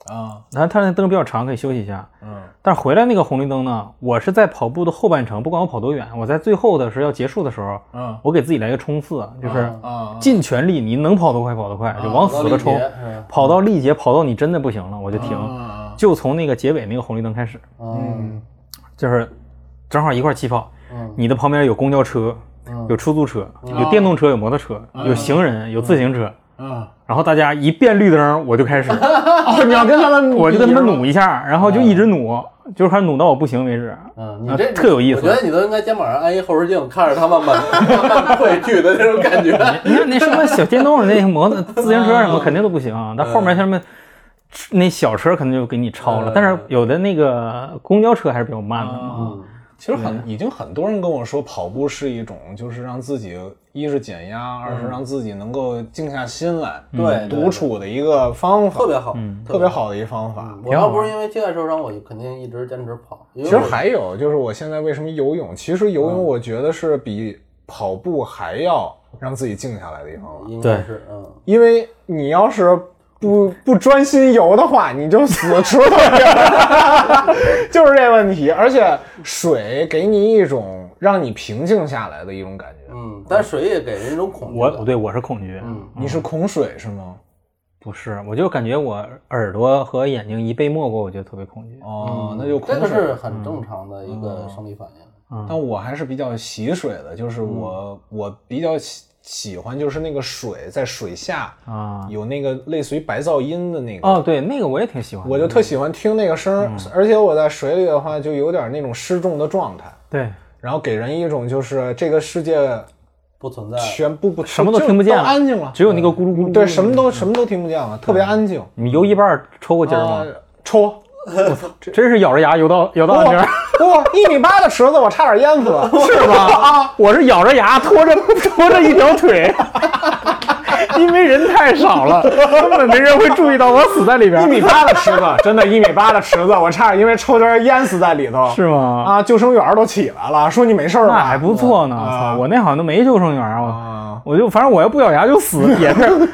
啊，然后它那灯比较长，可以休息一下。嗯。但是回来那个红绿灯呢，我是在跑步的后半程，不管我跑多远，我在最后的时候要结束的时候，嗯。我给自己来个冲刺，就是啊，尽全力，你能跑多快跑多快，就往死了冲，跑到力竭，跑到你真的不行了，我就停，啊就从那个结尾那个红绿灯开始，嗯。就是正好一块儿起跑。嗯。你的旁边有公交车，有出租车，有电动车，有摩托车，有行人，有自行车。啊！然后大家一变绿灯，我就开始，哦，你要跟他们，我就跟他们努一下，然后就一直努，就是看努到我不行为止。嗯，你这啊特有意思我觉得你都应该肩膀上安一后视镜，看着他慢慢 慢慢退去的那种感觉。你看那什么小电动那摩托自行车什么肯定都不行，但后面像什么那小车可能就给你超了，但是有的那个公交车还是比较慢的嘛。嗯其实很已经很多人跟我说，跑步是一种就是让自己一是减压，二是让自己能够静下心来，对独处的一个方法，特别好，特别好。的一方法。我要不是因为膝盖受伤，我肯定一直坚持跑。其其实还有就是，我现在为什么游泳？其实游泳我觉得是比跑步还要让自己静下来的一方法，应该是嗯，因为你要是不不专心游的话，你就死池子里了，就是这问题。而且水给你一种让你平静下来的一种感觉。嗯，但水也给人一种恐惧感。我对我是恐惧，嗯你是恐水是吗？不是，我就感觉我耳朵和眼睛一被没过，我就特别恐惧。哦，那就这个恐水。是很正常的一个生理反应。但我还是比较喜水的，就是我、我比较喜喜欢就是那个水在水下啊有那个类似于白噪音的那个。哦，对，那个我也挺喜欢。我就特喜欢听那个声儿，而且我在水里的话就有点那种失重的状态，对，然后给人一种就是这个世界不存在。全部不什么都听不见了安静了，只有那个咕噜咕噜。对，什么都什么都听不见了，特别安静。你游一半儿抽过筋儿吗啊？抽，真是咬着牙游到游到岸边儿。哇，一米八的池子，我差点淹死了，是吧？啊，我是咬着牙拖着 拖着一条腿，因为人太少了，根本没人会注意到我死在里边一，米八的池子，真的，一米八的池子，我差点因为抽筋儿淹死在里头。是吗？啊，救生员都起来了，说你没事儿吧？那还不错呢。我那好像都没救生员啊，我就反正我要不咬牙就死，也是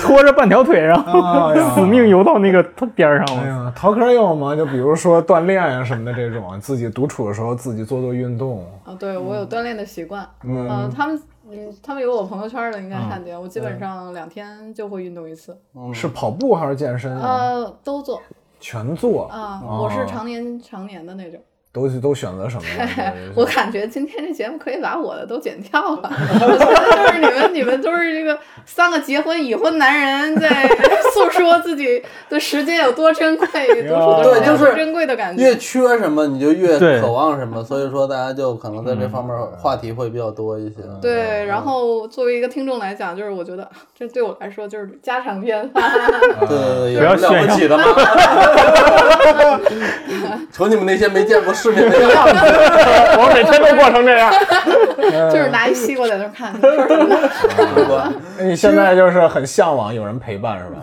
拖着半条腿，然哎后呀死命游到那个边儿上了。哎呀，逃课有吗？就比如说锻炼呀、什么的这种，自己独处的时候自己做做运动。啊，对我有锻炼的习惯。嗯呃他们嗯，他们有我朋友圈的，应该看见。我基本上两天就会运动一次，是跑步还是健身啊？呃，都做全做。啊。哦我是常年常年的那种。都都选择什么了？我感觉今天这节目可以把我的都剪掉了。我觉得就是你们，你们都是这个三个结婚已婚男人在 诉说自己的时间有多珍贵，独处的时间有多珍贵的感觉。越缺什么你就越渴望什么，所以说大家就可能在这方面话题会比较多一些。对，然后作为一个听众来讲，就是我觉得这对我来说就是家常便饭。对对对，有不要了不起的吗？瞅你们那些没见过世面的样子，我每天都过成这样。就是拿一西瓜在那儿看，你现在就是很向往有人陪伴是吧？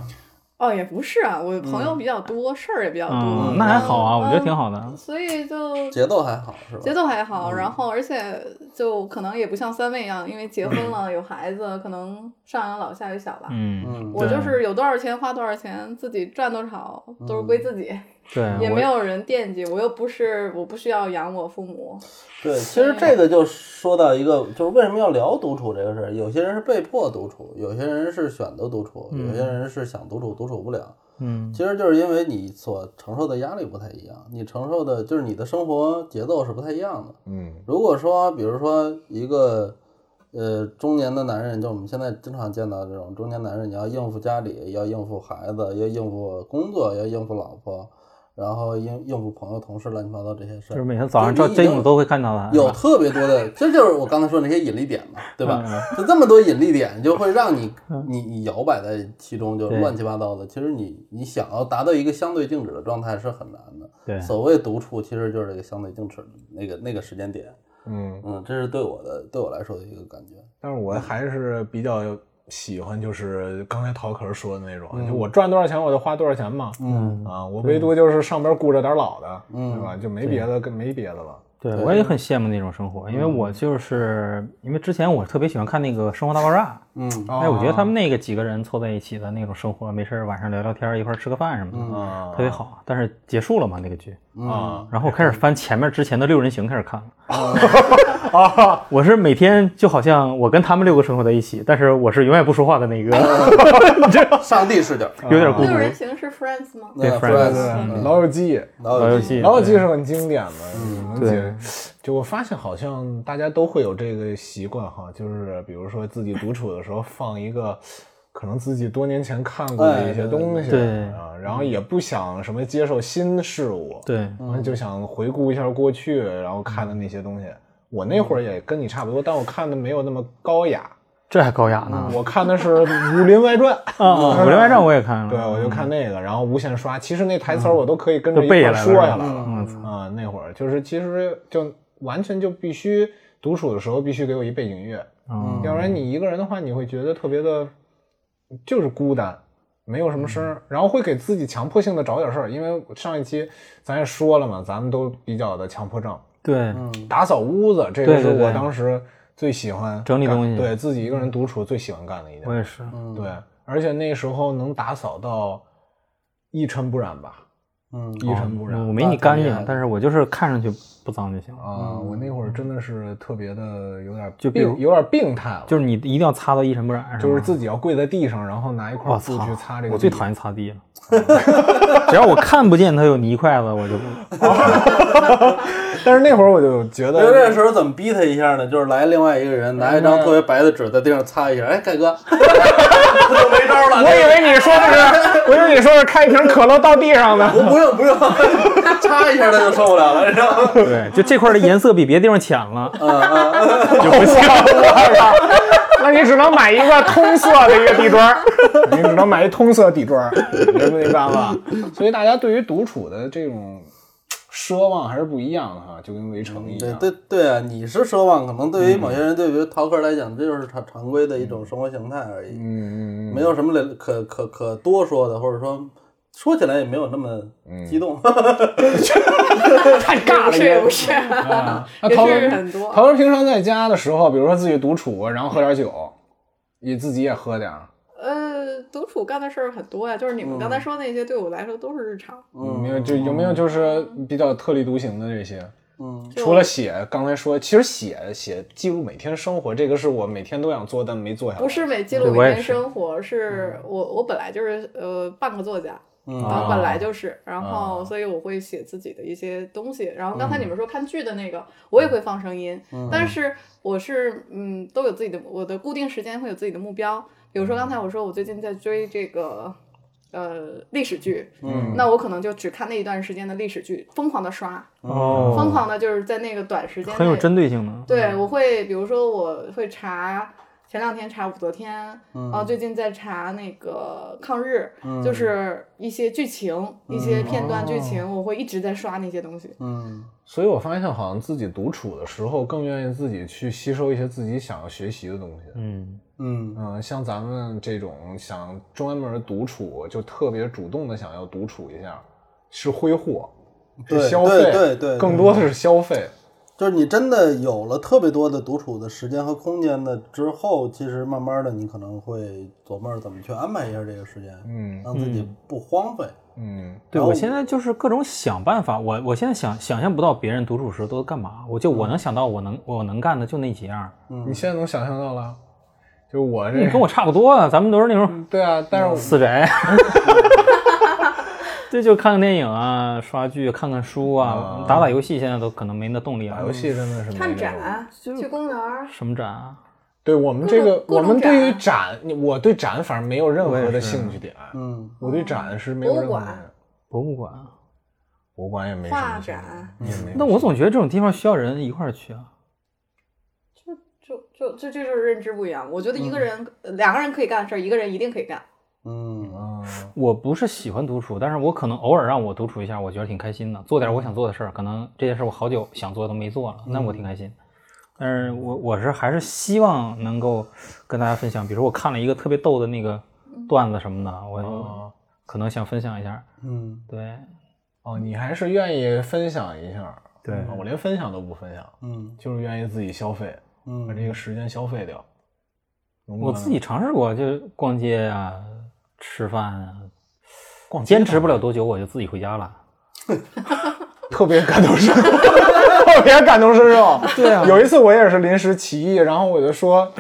哦，也不是啊，我朋友比较多，事儿也比较多，嗯，那还好啊，我觉得挺好的。嗯所以就节奏还好是吧？节奏还好，然后而且就可能也不像三位一样，因为结婚了有孩子，可能上有老下有小吧。嗯，嗯，我就是有多少钱花多少钱，自己赚多少都是归自己，对，也没有人惦记，我又不是我不需要养我父母。对，其实这个就说到一个，就是为什么要聊独处这个事儿。有些人是被迫独处，有些人是选择独处，有些人是想独处，独处不了。嗯，其实就是因为你所承受的压力不太一样，你承受的就是你的生活节奏是不太一样的。嗯如果说，比如说一个呃中年的男人，就我们现在经常见到这种中年男人，你要应付家里，要应付孩子，要应付工作，要应付老婆，然后应应付朋友、同事，乱七八糟这些事儿，就是每天早上照镜子都会看到的。有特别多的，这就是我刚才说的那些引力点嘛，对吧？嗯就这么多引力点，就会让你你你摇摆在其中，就乱七八糟的。其实你你想要达到一个相对静止的状态是很难的。对所谓独处，其实就是这个相对静止的那个那个时间点。嗯，嗯，这是对我的对我来说的一个感觉。但是我还是比较喜欢，就是刚才陶壳说的那种，就我赚多少钱我就花多少钱嘛。嗯啊，我唯独就是上边顾着点老的，嗯对吧？就没别的，跟没别的了。对，我也很羡慕那种生活，因为我就是因为之前我特别喜欢看那个《生活大爆炸》，嗯。哎，我觉得他们那个几个人凑在一起的那种生活，没事儿晚上聊聊天，一块儿吃个饭什么的，嗯。特别好。但是结束了嘛那个剧，啊然后我开始翻前面之前的六人行开始看了。啊！我是每天就好像我跟他们六个生活在一起，但是我是永远不说话的那个，上帝视角，有点孤独。六。人行是 Friends 吗？对对，老友记，老老友记老友记是很经典的，嗯。对。解。就我发现好像大家都会有这个习惯哈，就是比如说自己独处的时候放一个。可能自己多年前看过的一些东西，对啊，然后也不想什么接受新事物，对，然后就想回顾一下过去，然后看的那些东西。我那会儿也跟你差不多，但我看的没有那么高雅，这还高雅呢。我看的是《武林外传》啊，《武林外传》我也看了，对，我就看那个，然后无限刷。其实那台词我都可以跟着说下来了。啊，那会儿就是其实就完全就必须独处的时候必须给我一背景音乐，嗯要不然你一个人的话，你会觉得特别的，就是孤单，没有什么声儿，然后会给自己强迫性的找点事儿。因为上一期咱也说了嘛，咱们都比较的强迫症，对，打扫屋子这个是我当时最喜欢整理东西对自己一个人独处最喜欢干的一件事。我也是。对，而且那时候能打扫到一尘不染吧，嗯一尘不染。我没你干净但是我就是看上去不脏就行。啊，我那会儿真的是特别的有点就病，有点病态了，就是你一定要擦到一尘不染，就是自己要跪在地上，然后拿一块布去擦这个。我最讨厌擦地了，只要我看不见它有泥块子，我就不。但是那会儿我就觉得那这得，时候怎么逼他一下呢？就是来另外一个人拿一张特别白的纸在地上擦一下，哎，盖哥，就没招了。我以为你说的是，我以为你说是开一瓶可乐倒地上呢。我不用不用，擦一下他就受不了了，你知道吗？对，就这块的颜色比别的地方浅了，嗯就不行。我靠，那你只能买一个通色的一个地砖，你只能买一通色地砖儿，没没办法。所以大家对于独处的这种奢望还是不一样的哈，就跟围城一样。对对对啊，你是奢望，可能对于某些人，对于陶客来讲，这就是常常规的一种生活形态而已，嗯嗯嗯，没有什么了可可可多说的，或者说说起来也没有那么激动。太尬了是也不是，啊！那也陶哥是很多。陶哥平常在家的时候，比如说自己独处，然后喝点酒，你自己也喝点儿。呃，独处干的事儿很多呀，就是你们刚才说那些，对我来说都是日常。嗯没有就有没有就是比较特立独行的这些？嗯，除了写，刚才说，其实写写记录每天生活，这个是我每天都想做，但没做下来。不是每记录每天对我是生活，是我我本来就是呃半个作家，嗯然后本来就是，啊然后所以我会写自己的一些东西。然后刚才你们说看剧的那个，我也会放声音，嗯但是我是嗯都有自己的我的固定时间会有自己的目标。比如说刚才我说我最近在追这个呃历史剧，嗯那我可能就只看那一段时间的历史剧，疯狂的刷，哦，疯狂的就是在那个短时间内很有针对性的。对，我会比如说我会查，前两天查武则天，然后最近在查那个抗日，就是一些剧情、一些片段剧情，我会一直在刷那些东西。嗯。所以我发现好像自己独处的时候，更愿意自己去吸收一些自己想要学习的东西。嗯，嗯。嗯，像咱们这种想专门独处，就特别主动的想要独处一下，是挥霍，是对消费，对对对。更多的是消费。就是你真的有了特别多的独处的时间和空间的之后，其实慢慢的你可能会琢磨着怎么去安排一下这个时间，嗯让自己不荒废。嗯，对我现在就是各种想办法，我我现在想想象不到别人独处时都干嘛，我就我能想到我能我能干的就那几样。嗯你现在能想象到了？就我这你跟我差不多啊，咱们都是那种对啊，但是死宅。对，就看看电影啊，刷剧，看看书啊，打打游戏，现在都可能没那动力了。打游戏真的是没看展，去公园儿，什么展啊？对我们这个，我们对于展我对展反正没有任何的兴趣点。嗯，我对展是没有任何的博物馆博物馆。博物馆也没什么画展也没有那我总觉得这种地方需要人一块儿去啊。就就就这就是认知不一样。我觉得一个人、呃两个人可以干的事儿，一个人一定可以干。嗯啊，我不是喜欢独处，但是我可能偶尔让我独处一下，我觉得挺开心的，做点我想做的事儿。可能这件事我好久想做都没做了，那我挺开心。但是我我是还是希望能够跟大家分享，比如说我看了一个特别逗的那个段子什么的，我哦可能想分享一下。嗯对，哦，你还是愿意分享一下？对啊我连分享都不分享，嗯就是愿意自己消费，把这嗯个时间消费掉。我自己尝试过，就逛街啊、吃饭啊，逛街坚持不了多久我就自己回家了。特别感同身受，特别感同身受。对啊有一次我也是临时起意，然后我就说。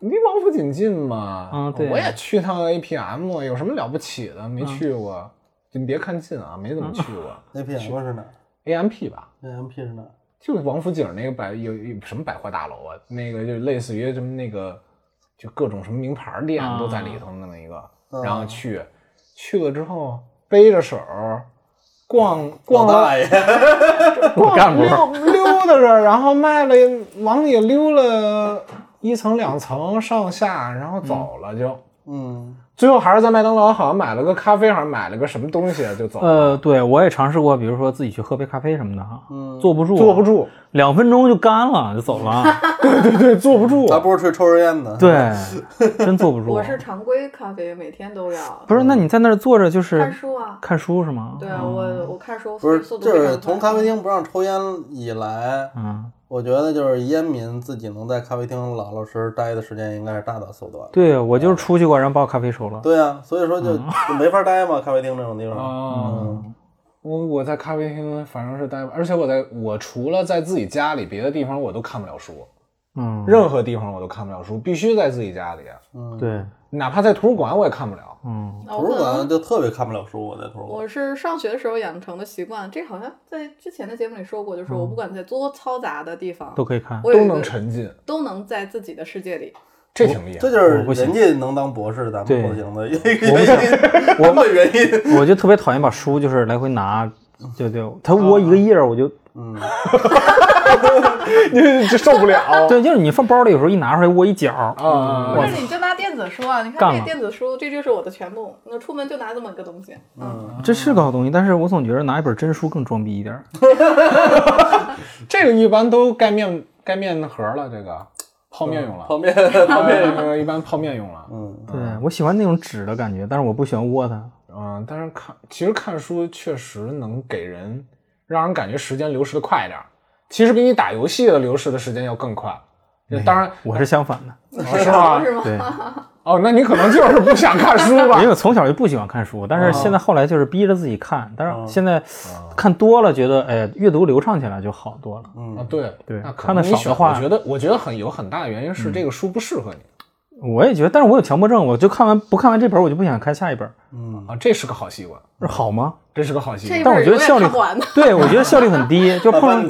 离王府井近嘛，嗯对我也去趟 APM，有什么了不起的？没去过，就你别看近啊，没怎么去过。，APM 是哪 AMP 吧，？AMP 是哪？就是王府井那个百有有什么百货大楼啊，那个就类似于什么那个，就各种什么名牌店啊都在里头那么一个，嗯然后去去了之后背着手逛逛大爷，逛溜溜达着，然后卖了往里溜了一层两层上下，然后走了就，嗯。最后还是在麦当劳好像买了个咖啡，好像买了个什么东西就走了，呃，对我也尝试过，比如说自己去喝杯咖啡什么的哈，嗯，坐不住，坐不，住，两分钟就干了，就走了。对对，坐不住，还不如去抽根烟呢。对，真坐不住。我是常规咖啡，每天都要。不是？那你在那儿坐着就是看书啊？看书是吗？对啊，我我看书不是，就是从咖啡厅不让抽烟以来，嗯，我觉得就是烟民自己能在咖啡厅老老实实待的时间应该是大大缩短。对我就是出去过，然后把我咖啡收了。对啊，所以说就嗯就没法待嘛，咖啡厅这种地方。嗯，我我在咖啡厅反正是待，而且我在我除了在自己家里，别的地方我都看不了书，嗯，任何地方我都看不了书，必须在自己家里，嗯，对，哪怕在图书馆我也看不了。嗯，图书馆就特别看不了书，我在图书馆。我是上学的时候养成的习惯，这好像在之前的节目里说过，就是我不管在多嘈杂的地方，都可以看。都能沉浸，都能在自己的世界里。这挺厉害。这就是不行人家能当博士，咱们不行的一个原因，我们原因。我就特别讨厌把书就是来回拿，就对，他窝一个页儿，我就嗯，你就受不了。对，就是你放包里，有时候一拿出来窝一角儿。啊不，是，你就拿电子书啊！你看这电子书，这就是我的全部。那出门就拿这么一个东西。嗯，这是个好东西，但是我总觉得拿一本真书更装逼一点儿。这个一般都盖面盖面盒了，这个泡面用了。泡面，泡面那个 一般泡面用了。嗯，对我喜欢那种纸的感觉，但是我不喜欢窝它。嗯，但是看其实看书确实能给人让人感觉时间流逝的快一点儿，其实比你打游戏的流逝的时间要更快。当然，我是相反的，是吗？对，哦，那你可能就是不想看书吧 因为？我从小就不喜欢看书，但是现在后来就是逼着自己看，但哦是现在看多了，觉得哎，阅读流畅起来就好多了。啊，对对那看得能你选少的话我觉得我觉得很有很大的原因是这个书不适合你。我也觉得，但是我有强迫症，我就看完不看完这本，我就不想看下一本，嗯，啊，这是个好习惯，这好吗？这是个好习惯。但我觉得效率。对，我觉得效率很低，就碰上，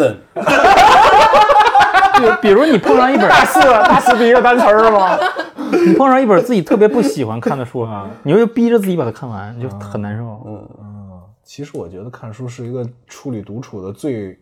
比比如你碰上一本大四大四第一个单词是吗？你碰上一本自己特别不喜欢看的书啊，你又逼着自己把它看完，就很难受。嗯，嗯，其实我觉得看书是一个处理独处的最，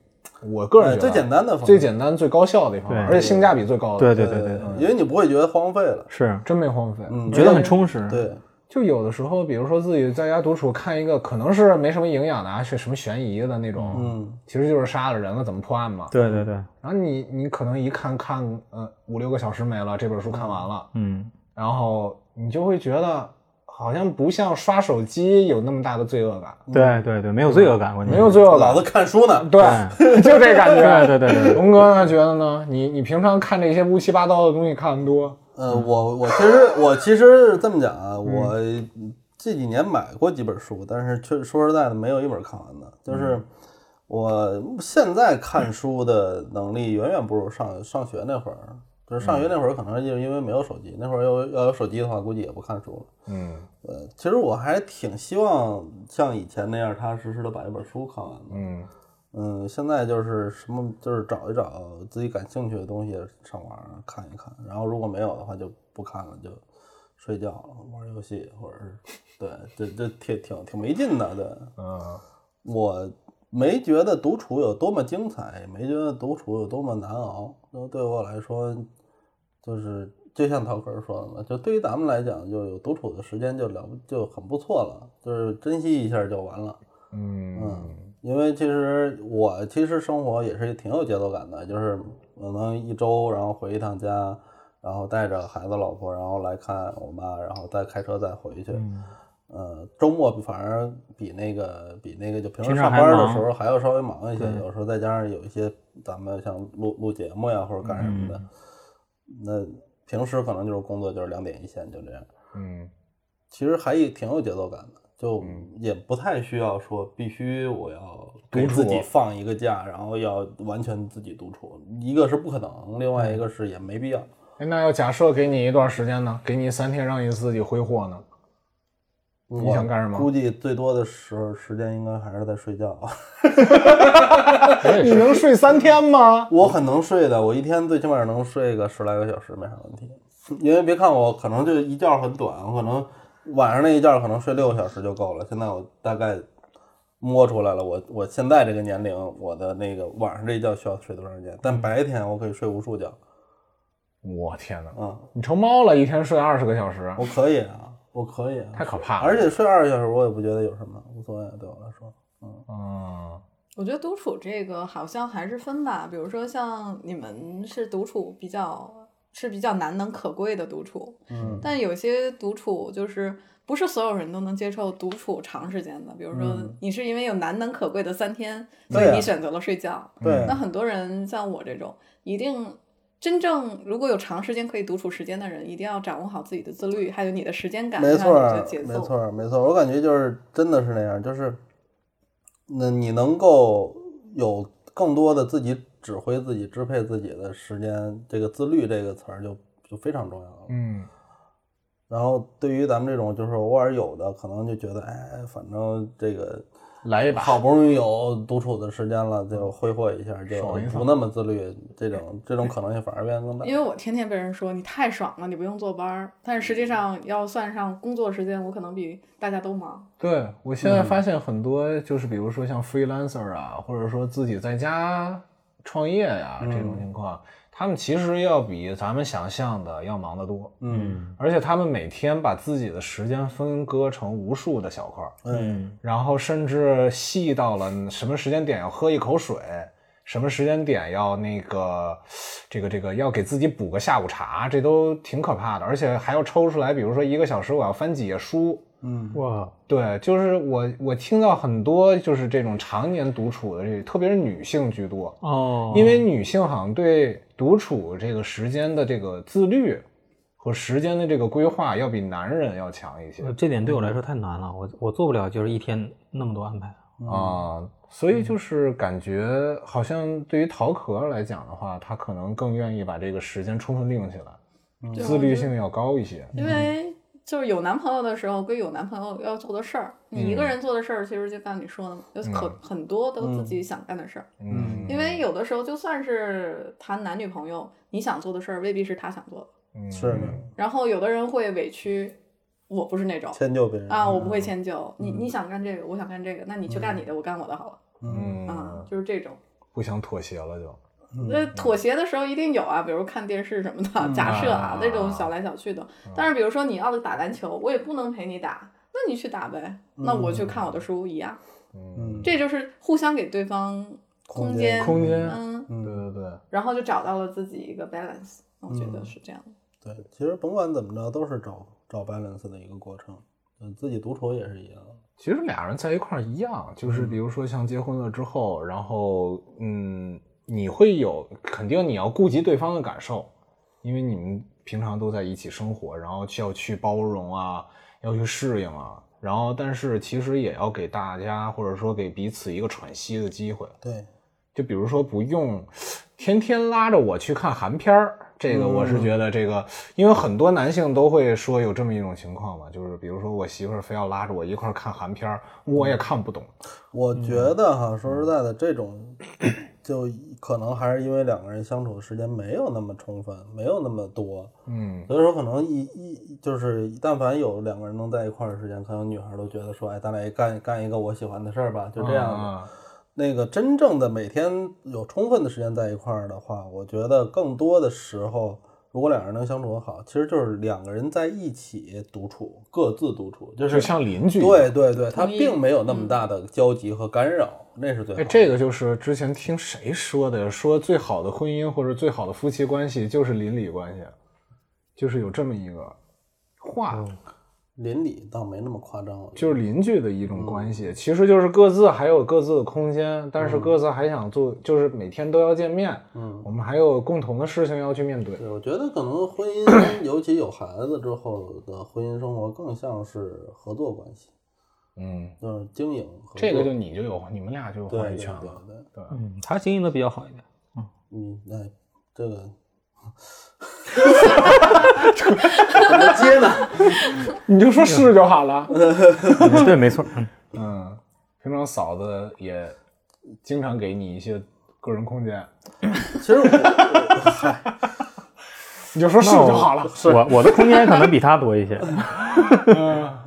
我个人觉得哎最简单的方法，最简单、最高效的一方法，而且性价比最高的。对对对对，因为你不会觉得荒废了，是真没荒废。嗯，觉得很充实。对，就有的时候，比如说自己在家独处看一个可能是没什么营养的啊，是什么悬疑的那种，嗯，其实就是杀了人了怎么破案嘛。对对对，然后你你可能一看看呃五六个小时没了，这本书看完了，嗯，然后你就会觉得好像不像刷手机有那么大的罪恶感，对对对，没有罪恶感，关键没有罪恶感老子，看书呢，对，就这感觉。对对对对，龙哥呢觉得呢？你你平常看这些乌七八糟的东西看的多，呃，我我其实我其实这么讲啊，嗯我这几年买过几本书，但是确说实在的，没有一本看完的。就是嗯我现在看书的能力远远不如上上学那会儿。就是上学那会儿，可能就是因为没有手机，那会儿要要有手机的话，估计也不看书了。嗯呃，其实我还挺希望像以前那样踏踏实实的把一本书看完的。嗯嗯，现在就是什么，就是找一找自己感兴趣的东西上网上看一看，然后如果没有的话就不看了，就睡觉了，玩游戏或者是对，这这挺挺挺没劲的。对，嗯我没觉得独处有多么精彩，也没觉得独处有多么难熬。那对我来说，就是就像陶哥说的嘛，就对于咱们来讲，就有独处的时间就了就很不错了，就是珍惜一下就完了。嗯因为其实我其实生活也是挺有节奏感的，就是可能一周然后回一趟家，然后带着孩子老婆，然后来看我妈，然后再开车再回去。呃，周末反而比那个比那个就平时上班的时候还要稍微忙一些，有时候再加上有一些咱们像录录节目呀或者干什么的，那平时可能就是工作就是两点一线就这样。嗯其实还挺有节奏感的，就也不太需要说必须我要给独处自己放一个假，然后要完全自己独处。一个是不可能，另外一个是也没必要。哎，那要假设给你一段时间呢？给你三天让你自己挥霍呢？你想干什么估计最多的时候时间应该还是在睡觉。你能睡三天吗？我很能睡的，我一天最起码能睡个十来个小时没啥问题。因为别看我可能就一觉很短，我可能晚上那一觉可能睡六个小时就够了。现在我大概摸出来了，我我现在这个年龄，我的那个晚上这一觉需要睡多长时间？但白天我可以睡无数觉，我天哪！嗯，你成猫了，一天睡二十个小时，我可以啊，我可以啊，太可怕了。而且睡二十小时我也不觉得有什么，无所谓，对我来说。嗯我觉得独处这个好像还是分吧，比如说像你们是独处比较是比较难能可贵的独处，嗯但有些独处就是不是所有人都能接受独处长时间的。比如说嗯你是因为有难能可贵的三天，所以你选择了睡觉。对那很多人像我这种，一定真正如果有长时间可以独处时间的人，一定要掌握好自己的自律，还有你的时间感，没错。没错儿，没错儿。我感觉就是真的是那样，就是那你能够有更多的自己指挥自己、支配自己的时间，这个自律这个词儿就就非常重要了。嗯然后对于咱们这种就是偶尔有的，可能就觉得哎，反正这个来一把。好不容易有独处的时间了，就挥霍一下，就不那么自律，这种这种可能性反而变得更大。因为我天天被人说你太爽了，你不用坐班儿，但是实际上要算上工作时间，我可能比大家都忙。对我现在发现很多就是比如说像 freelancer 啊，或者说自己在家创业呀、这种情况，他们其实要比咱们想象的要忙得多。嗯。而且他们每天把自己的时间分割成无数的小块，嗯。然后甚至细到了什么时间点要喝一口水，什么时间点要那个 这个这个要给自己补个下午茶，这都挺可怕的。而且还要抽出来，比如说一个小时我要翻几页书。嗯哇，对，就是我我听到很多就是这种常年独处的这，特别是女性居多，哦，因为女性好像对独处这个时间的这个自律和时间的这个规划要比男人要强一些呃这点对我来说太难了，我我做不了，就是一天那么多安排。啊，所以就是感觉好像对于陶壳来讲的话，他可能更愿意把这个时间充分利用起来。就自律性要高一些。因为就是有男朋友的时候归有男朋友要做的事儿，你一个人做的事儿其实就刚你说的嘛，有很很多都自己想干的事儿。嗯，因为有的时候就算是谈男女朋友，你想做的事儿未必是他想做的。嗯。是的，然后有的人会委屈，我不是那种迁就别人啊，我不会迁就。你，你想干这个，我想干这个，那你去干你的，我干我的好了嗯啊，就是这种。不想妥协了就。那，妥协的时候一定有啊，比如看电视什么的，假设啊啊那种小来小去的。但是比如说你要打篮球，我也不能陪你打，那你去打呗，那我去看我的书一样。嗯，这就是互相给对方空空间，空间嗯，对对对，然后就找到了自己一个 balance，我觉得是这样的。对，其实甭管怎么着，都是找找 balance 的一个过程。嗯，自己独处也是一样。其实俩人在一块儿一样，就是比如说像结婚了之后，然后嗯，你会有肯定你要顾及对方的感受，因为你们平常都在一起生活，然后需要去包容啊，要去适应啊，然后但是其实也要给大家或者说给彼此一个喘息的机会。对，就比如说不用天天拉着我去看韩片儿，这个我是觉得这个，因为很多男性都会说有这么一种情况嘛，就是比如说我媳妇儿非要拉着我一块儿看韩片儿，我也看不懂。我觉得哈，说实在的，这种就可能还是因为两个人相处的时间没有那么充分，没有那么多，嗯。所以说可能一一就是但凡有两个人能在一块儿的时间，可能女孩都觉得说，哎，咱俩也干干一个我喜欢的事儿吧，就这样的。啊那个真正的每天有充分的时间在一块儿的话，我觉得更多的时候，如果两人能相处得好，其实就是两个人在一起独处，各自独处，就就是像邻居。对对对，他并没有那么大的交集和干扰，那是最好。这个就是之前听谁说的，说最好的婚姻或者最好的夫妻关系就是邻里关系，就是有这么一个话。邻里倒没那么夸张，就是邻居的一种关系，其实就是各自还有各自的空间，但是各自还想做，就是每天都要见面，嗯，我们还有共同的事情要去面对。对，我觉得可能婚姻，尤其有孩子之后的婚姻生活，更像是合作关系，嗯，就是经营。这个就你就有，你们俩就有话语权对了。对，对，嗯，他经营的比较好一点。嗯，哎，这个怎么接呢？你就说是就好了。嗯对，没错。嗯，嗯，平常嫂子也经常给你一些个人空间，其实我嗨，你就说是就好了。我我的空间可能比他多一些。嗯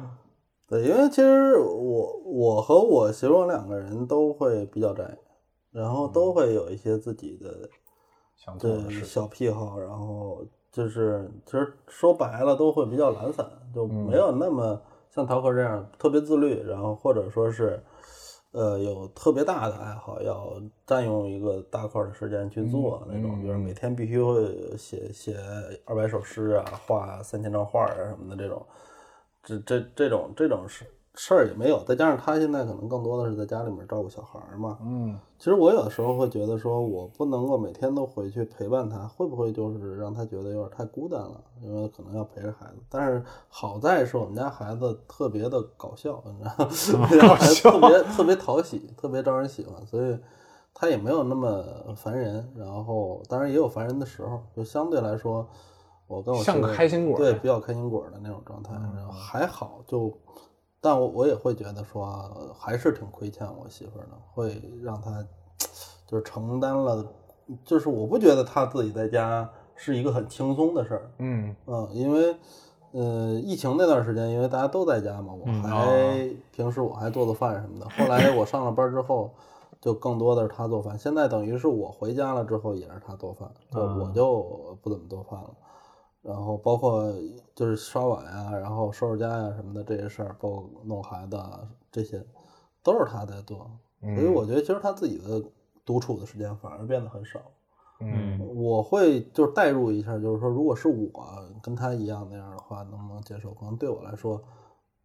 对，因为其实我我和我媳妇儿两个人都会比较宅，然后都会有一些自己的对小癖好，然后就是其实说白了都会比较懒散，就没有那么像陶克这样特别自律，然后或者说是呃有特别大的爱好，要占用一个大块儿的时间去做那种，比如每天必须会写写二百首诗啊，画三千张画儿啊什么的这种，这这这种这种事事儿也没有，再加上他现在可能更多的是在家里面照顾小孩儿嘛，嗯其实我有的时候会觉得说，我不能够每天都回去陪伴他，会不会就是让他觉得有点太孤单了？因为可能要陪着孩子。但是好在是我们家孩子特别的搞笑，你知道吗？我家孩子特别 特别讨喜，特别招人喜欢，所以他也没有那么烦人。然后当然也有烦人的时候，就相对来说，我跟我像个开心果儿对，比较开心果儿的那种状态，然后还好就。但我我也会觉得说，还是挺亏欠我媳妇儿的，会让她就是承担了，就是我不觉得她自己在家是一个很轻松的事儿，嗯。嗯，因为呃疫情那段时间，因为大家都在家嘛，我还、平时我还做做饭什么的，后来我上了班之后，就更多的是她做饭，现在等于是我回家了之后也是她做饭，就我就不怎么做饭了。然后包括就是刷碗呀、然后收拾家呀、什么的这些事儿，包括弄孩子啊这些，都是他在做。所以我觉得其实他自己的独处的时间反而变得很少。嗯我会就是代入一下，就是说，如果是我跟他一样那样的话，能不能接受？可能对我来说，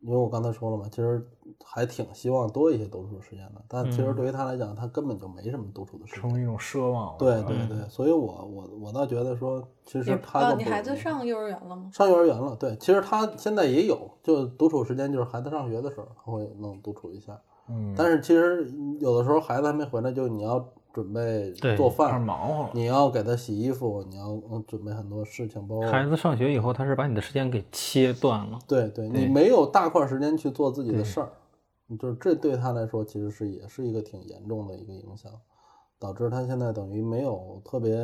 因为我刚才说了嘛，其实还挺希望多一些独处时间的。但其实对于他来讲，他根本就没什么独处的时间。成为一种奢望。对对对，所以我我我倒觉得说，其实他你孩子上幼儿园了吗？上幼儿园了，对，其实他现在也有，就独处时间，就是孩子上学的时候，他会能独处一下。嗯，但是其实有的时候孩子还没回来，就你要准备做饭，忙活了。你要给他洗衣服，你要嗯准备很多事情，包括孩子上学以后，他是把你的时间给切断了。对对，你没有大块时间去做自己的事儿，就是这对他来说其实是也是一个挺严重的一个影响，导致他现在等于没有特别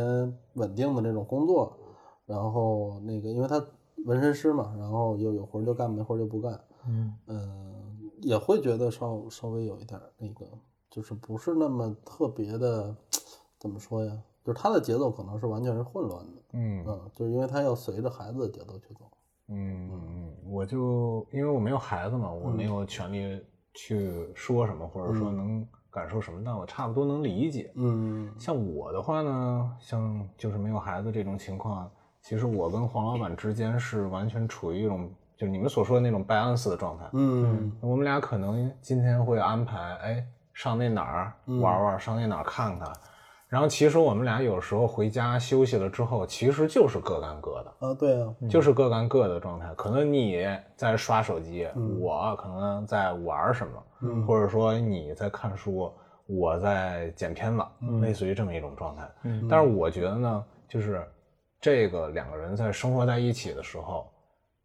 稳定的这种工作，然后那个因为他纹身师嘛，然后又有活儿就干，没活儿就不干，嗯。嗯，也会觉得稍稍微有一点儿那个，就是不是那么特别的，怎么说呀？就是他的节奏可能是完全是混乱的，嗯嗯，就是因为他要随着孩子的节奏去走。嗯嗯嗯，我就因为我没有孩子嘛，我没有权利去说什么，或者说能感受什么，但我差不多能理解。嗯像我的话呢，像就是没有孩子这种情况，其实我跟黄老板之间是完全处于一种就是你们所说的那种 balance 的状态。嗯我们俩可能今天会安排，哎，上那哪儿玩玩，上那哪儿看看。然后其实我们俩有时候回家休息了之后，其实就是各干各的。啊，对啊，就是各干各的状态。可能你在刷手机，我可能在玩什么，或者说你在看书，我在剪片子，类似于这么一种状态。但是我觉得呢，就是这个两个人在生活在一起的时候，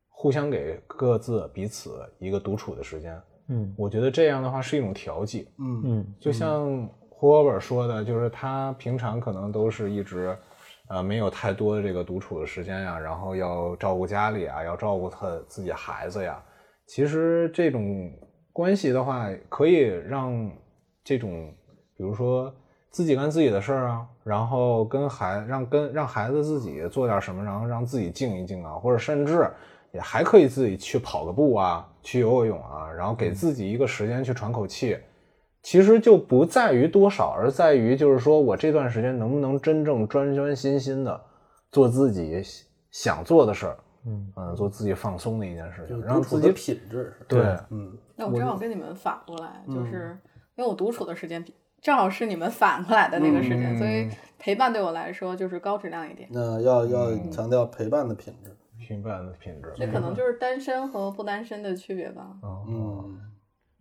互相给各自彼此一个独处的时间。嗯我觉得这样的话是一种调剂。嗯嗯就像胡伯本说的，就是他平常可能都是一直，呃，没有太多的这个独处的时间呀，然后要照顾家里啊，要照顾他自己孩子呀。其实这种关系的话，可以让这种，比如说自己干自己的事儿啊，然后跟孩让跟让孩子自己做点什么，然后让自己静一静啊，或者甚至也还可以自己去跑个步啊，去游个泳啊，然后给自己一个时间去喘口气。其实就不在于多少，而在于就是说我这段时间能不能真正专专心心的做自己想做的事儿，嗯做自己放松的一件事情，就是让自己独处的品质。对，嗯那我正好跟你们反过来，就是因为我独处的时间比正好是你们反过来的那个时间，嗯所以陪伴对我来说就是高质量一点。那要要嗯强调陪伴的品质。陪伴的品质。这可能就是单身和不单身的区别吧。嗯，嗯，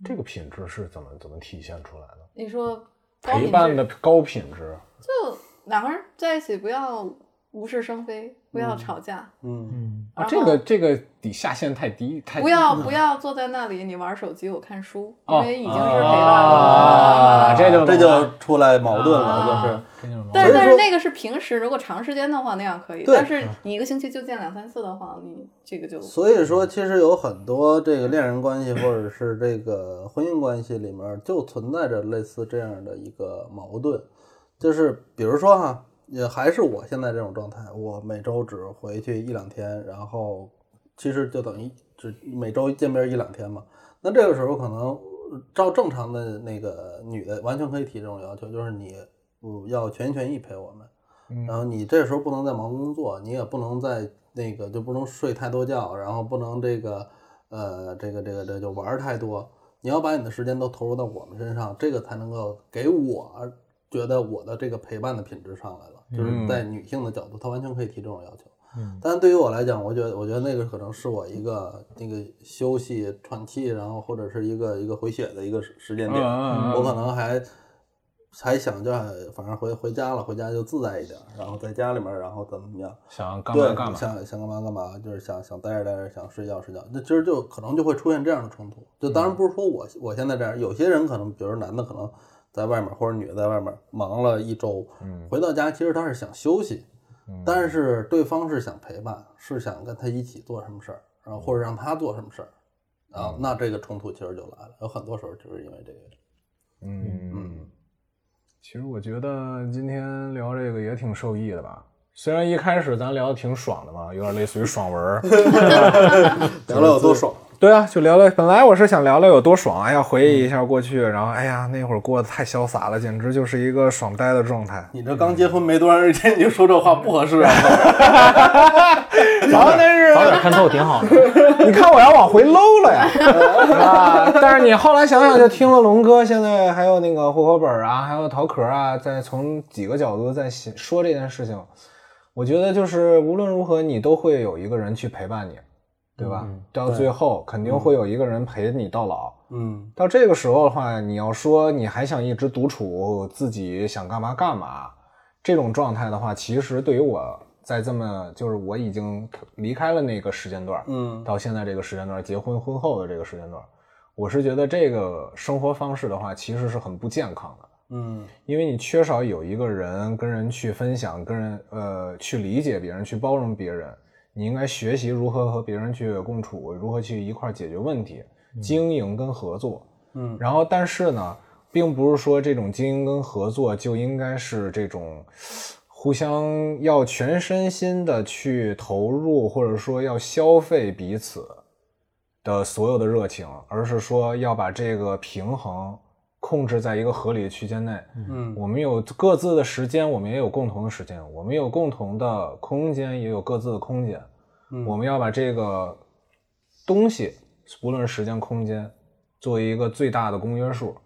这个品质是怎么怎么体现出来的？你说陪伴的高品质，就两个人在一起不要无事生非，不要吵架，嗯嗯啊，这个这个底下限太低，太不要不要坐在那里你玩手机我看书，因哦为已经是陪伴了。啊这就这就出来矛盾了，就是但但是那个是平时，如果长时间的话那样可以，但是你一个星期就见两三次的话，你这个就所以说，其实有很多这个恋人关系或者是这个婚姻关系里面，就存在着类似这样的一个矛盾，就是比如说哈，也还是我现在这种状态，我每周只回去一两天，然后其实就等于只每周见面一两天嘛。那这个时候可能呃照正常的那个女的完全可以提这种要求，就是你嗯要全心全意陪我们。然后你这时候不能再忙工作，你也不能再那个就不能睡太多觉，然后不能这个呃这个这个这个就玩儿太多，你要把你的时间都投入到我们身上，这个才能够给我觉得我的这个陪伴的品质上来了。就是在女性的角度，她完全可以提这种要求。嗯，但对于我来讲，我觉得我觉得那个可能是我一个那个休息喘气，然后或者是一个一个回血的一个时时间点，嗯嗯嗯我可能还还想着，反正回回家了，回家就自在一点，然后在家里面，然后怎么怎么样，想干嘛，干嘛。想想干嘛干嘛，就是想想待着待着，想睡觉睡觉，那其实就可能就会出现这样的冲突。就当然不是说我我现在这样，有些人可能，比如男的可能在外面，或者女的在外面忙了一周，嗯回到家其实他是想休息，但是对方是想陪伴，是想跟他一起做什么事儿，然后或者让他做什么事儿，啊，那这个冲突其实就来了。有很多时候就是因为这个。嗯，其实我觉得今天聊这个也挺受益的吧。虽然一开始咱聊的挺爽的嘛，有点类似于爽文儿，聊聊有多爽。对啊，就聊聊。本来我是想聊聊有多爽，哎呀，回忆一下过去，然后哎呀，那会儿过得太潇洒了，简直就是一个爽呆的状态。你这刚结婚没多长时间，你就说这话不合适啊！然后但是早点看透挺好的。你看我要往回搂了呀，是吧？但是你后来想想，就听了龙哥，现在还有那个户口本啊，还有桃壳啊，在从几个角度在写说这件事情，我觉得就是无论如何，你都会有一个人去陪伴你，对吧？到最后肯定会有一个人陪你到老。嗯到这个时候的话，你要说你还想一直独处，自己想干嘛干嘛，这种状态的话，其实对于我在这么就是我已经离开了那个时间段，嗯到现在这个时间段，结婚婚后的这个时间段，我是觉得这个生活方式的话，其实是很不健康的。嗯因为你缺少有一个人跟人去分享，跟人呃去理解别人，去包容别人。你应该学习如何和别人去共处，如何去一块儿解决问题，经营跟合作。嗯然后，但是呢，并不是说这种经营跟合作就应该是这种互相要全身心的去投入，或者说要消费彼此的所有的热情，而是说要把这个平衡控制在一个合理的区间内。嗯我们有各自的时间，我们也有共同的时间，我们有共同的空间，也有各自的空间。嗯我们要把这个东西，不论是时间、空间，作为一个最大的公约数，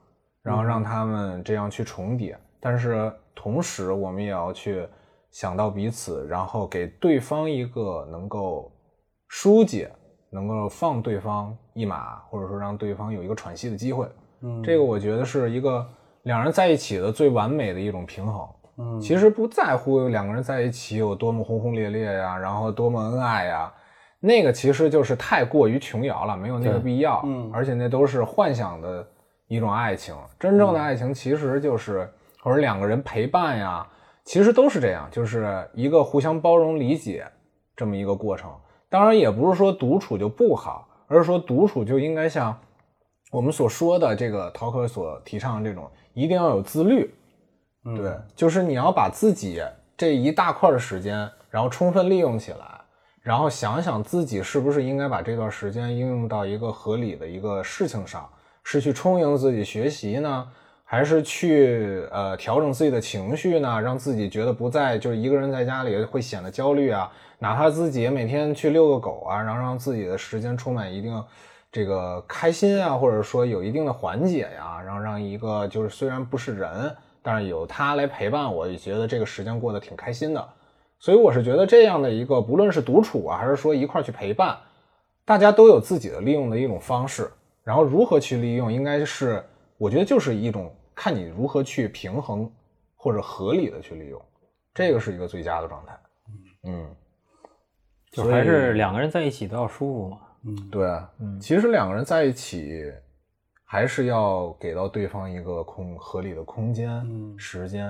然后让他们这样去重叠。但是同时，我们也要去想到彼此，然后给对方一个能够疏解、能够放对方一马，或者说让对方有一个喘息的机会。嗯这个我觉得是一个两人在一起的最完美的一种平衡。嗯其实不在乎两个人在一起有多么轰轰烈烈呀，然后多么恩爱呀，那个其实就是太过于琼瑶了，没有那个必要。嗯而且那都是幻想的一种爱情，真正的爱情其实就是或者两个人陪伴呀，其实都是这样，就是一个互相包容理解这么一个过程。当然，也不是说独处就不好，而是说独处就应该像我们所说的这个陶可所提倡的这种，一定要有自律。嗯对，就是你要把自己这一大块的时间，然后充分利用起来，然后想想自己是不是应该把这段时间应用到一个合理的一个事情上，是去充盈自己学习呢，还是去呃调整自己的情绪呢，让自己觉得不再就是一个人在家里会显得焦虑啊，哪怕自己每天去遛个狗啊，然后让自己的时间充满一定这个开心啊，或者说有一定的缓解呀、然后让一个就是虽然不是人，但是有他来陪伴我，也觉得这个时间过得挺开心的。所以我是觉得这样的一个，不论是独处啊，还是说一块儿去陪伴，大家都有自己的利用的一种方式。然后如何去利用，应该是我觉得就是一种看你如何去平衡或者合理的去利用，这个是一个最佳的状态。嗯，就还是两个人在一起都要舒服嘛。嗯对，其实两个人在一起，还是要给到对方一个空合理的空间、嗯时间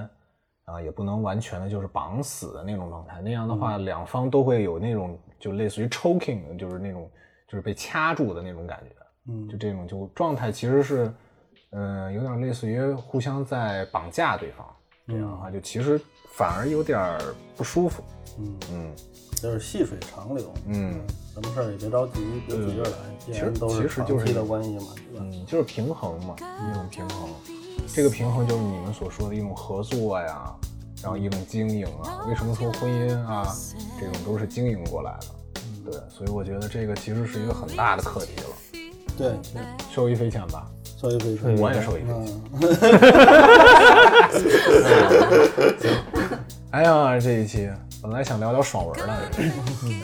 啊，也不能完全的就是绑死的那种状态。那样的话，两方都会有那种就类似于 choking，就是那种就是被掐住的那种感觉。嗯就这种就状态其实是，嗯、有点类似于互相在绑架对方。这样的话，就其实反而有点儿不舒服。嗯，嗯就是细水长流。嗯什么事儿也别着急，别急着来，既其实然都其实长就是期的关系嘛，对吧？嗯，就是平衡嘛，一种平衡。这个平衡就是你们所说的一种合作呀，然后一种经营啊。为什么说婚姻啊，这种都是经营过来的？对，所以我觉得这个其实是一个很大的课题了，对，受益匪浅吧。受益匪浅。我也受益匪浅。嗯，哎呀，这一期本来想聊聊爽文的，这是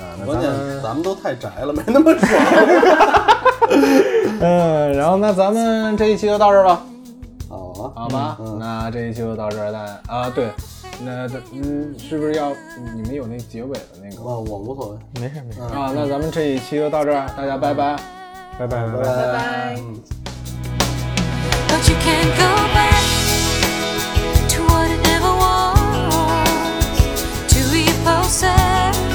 啊，那关键咱们都太宅了，没那么爽。嗯，然后那咱们这一期就到这儿吧，好啊，好吧？嗯那这一期就到这儿，那啊对，那嗯，是不是要你们有那结尾的那个？我我无所谓。没事没事，啊，那咱们这一期就到这儿，大家拜拜。拜拜拜拜。拜拜 closer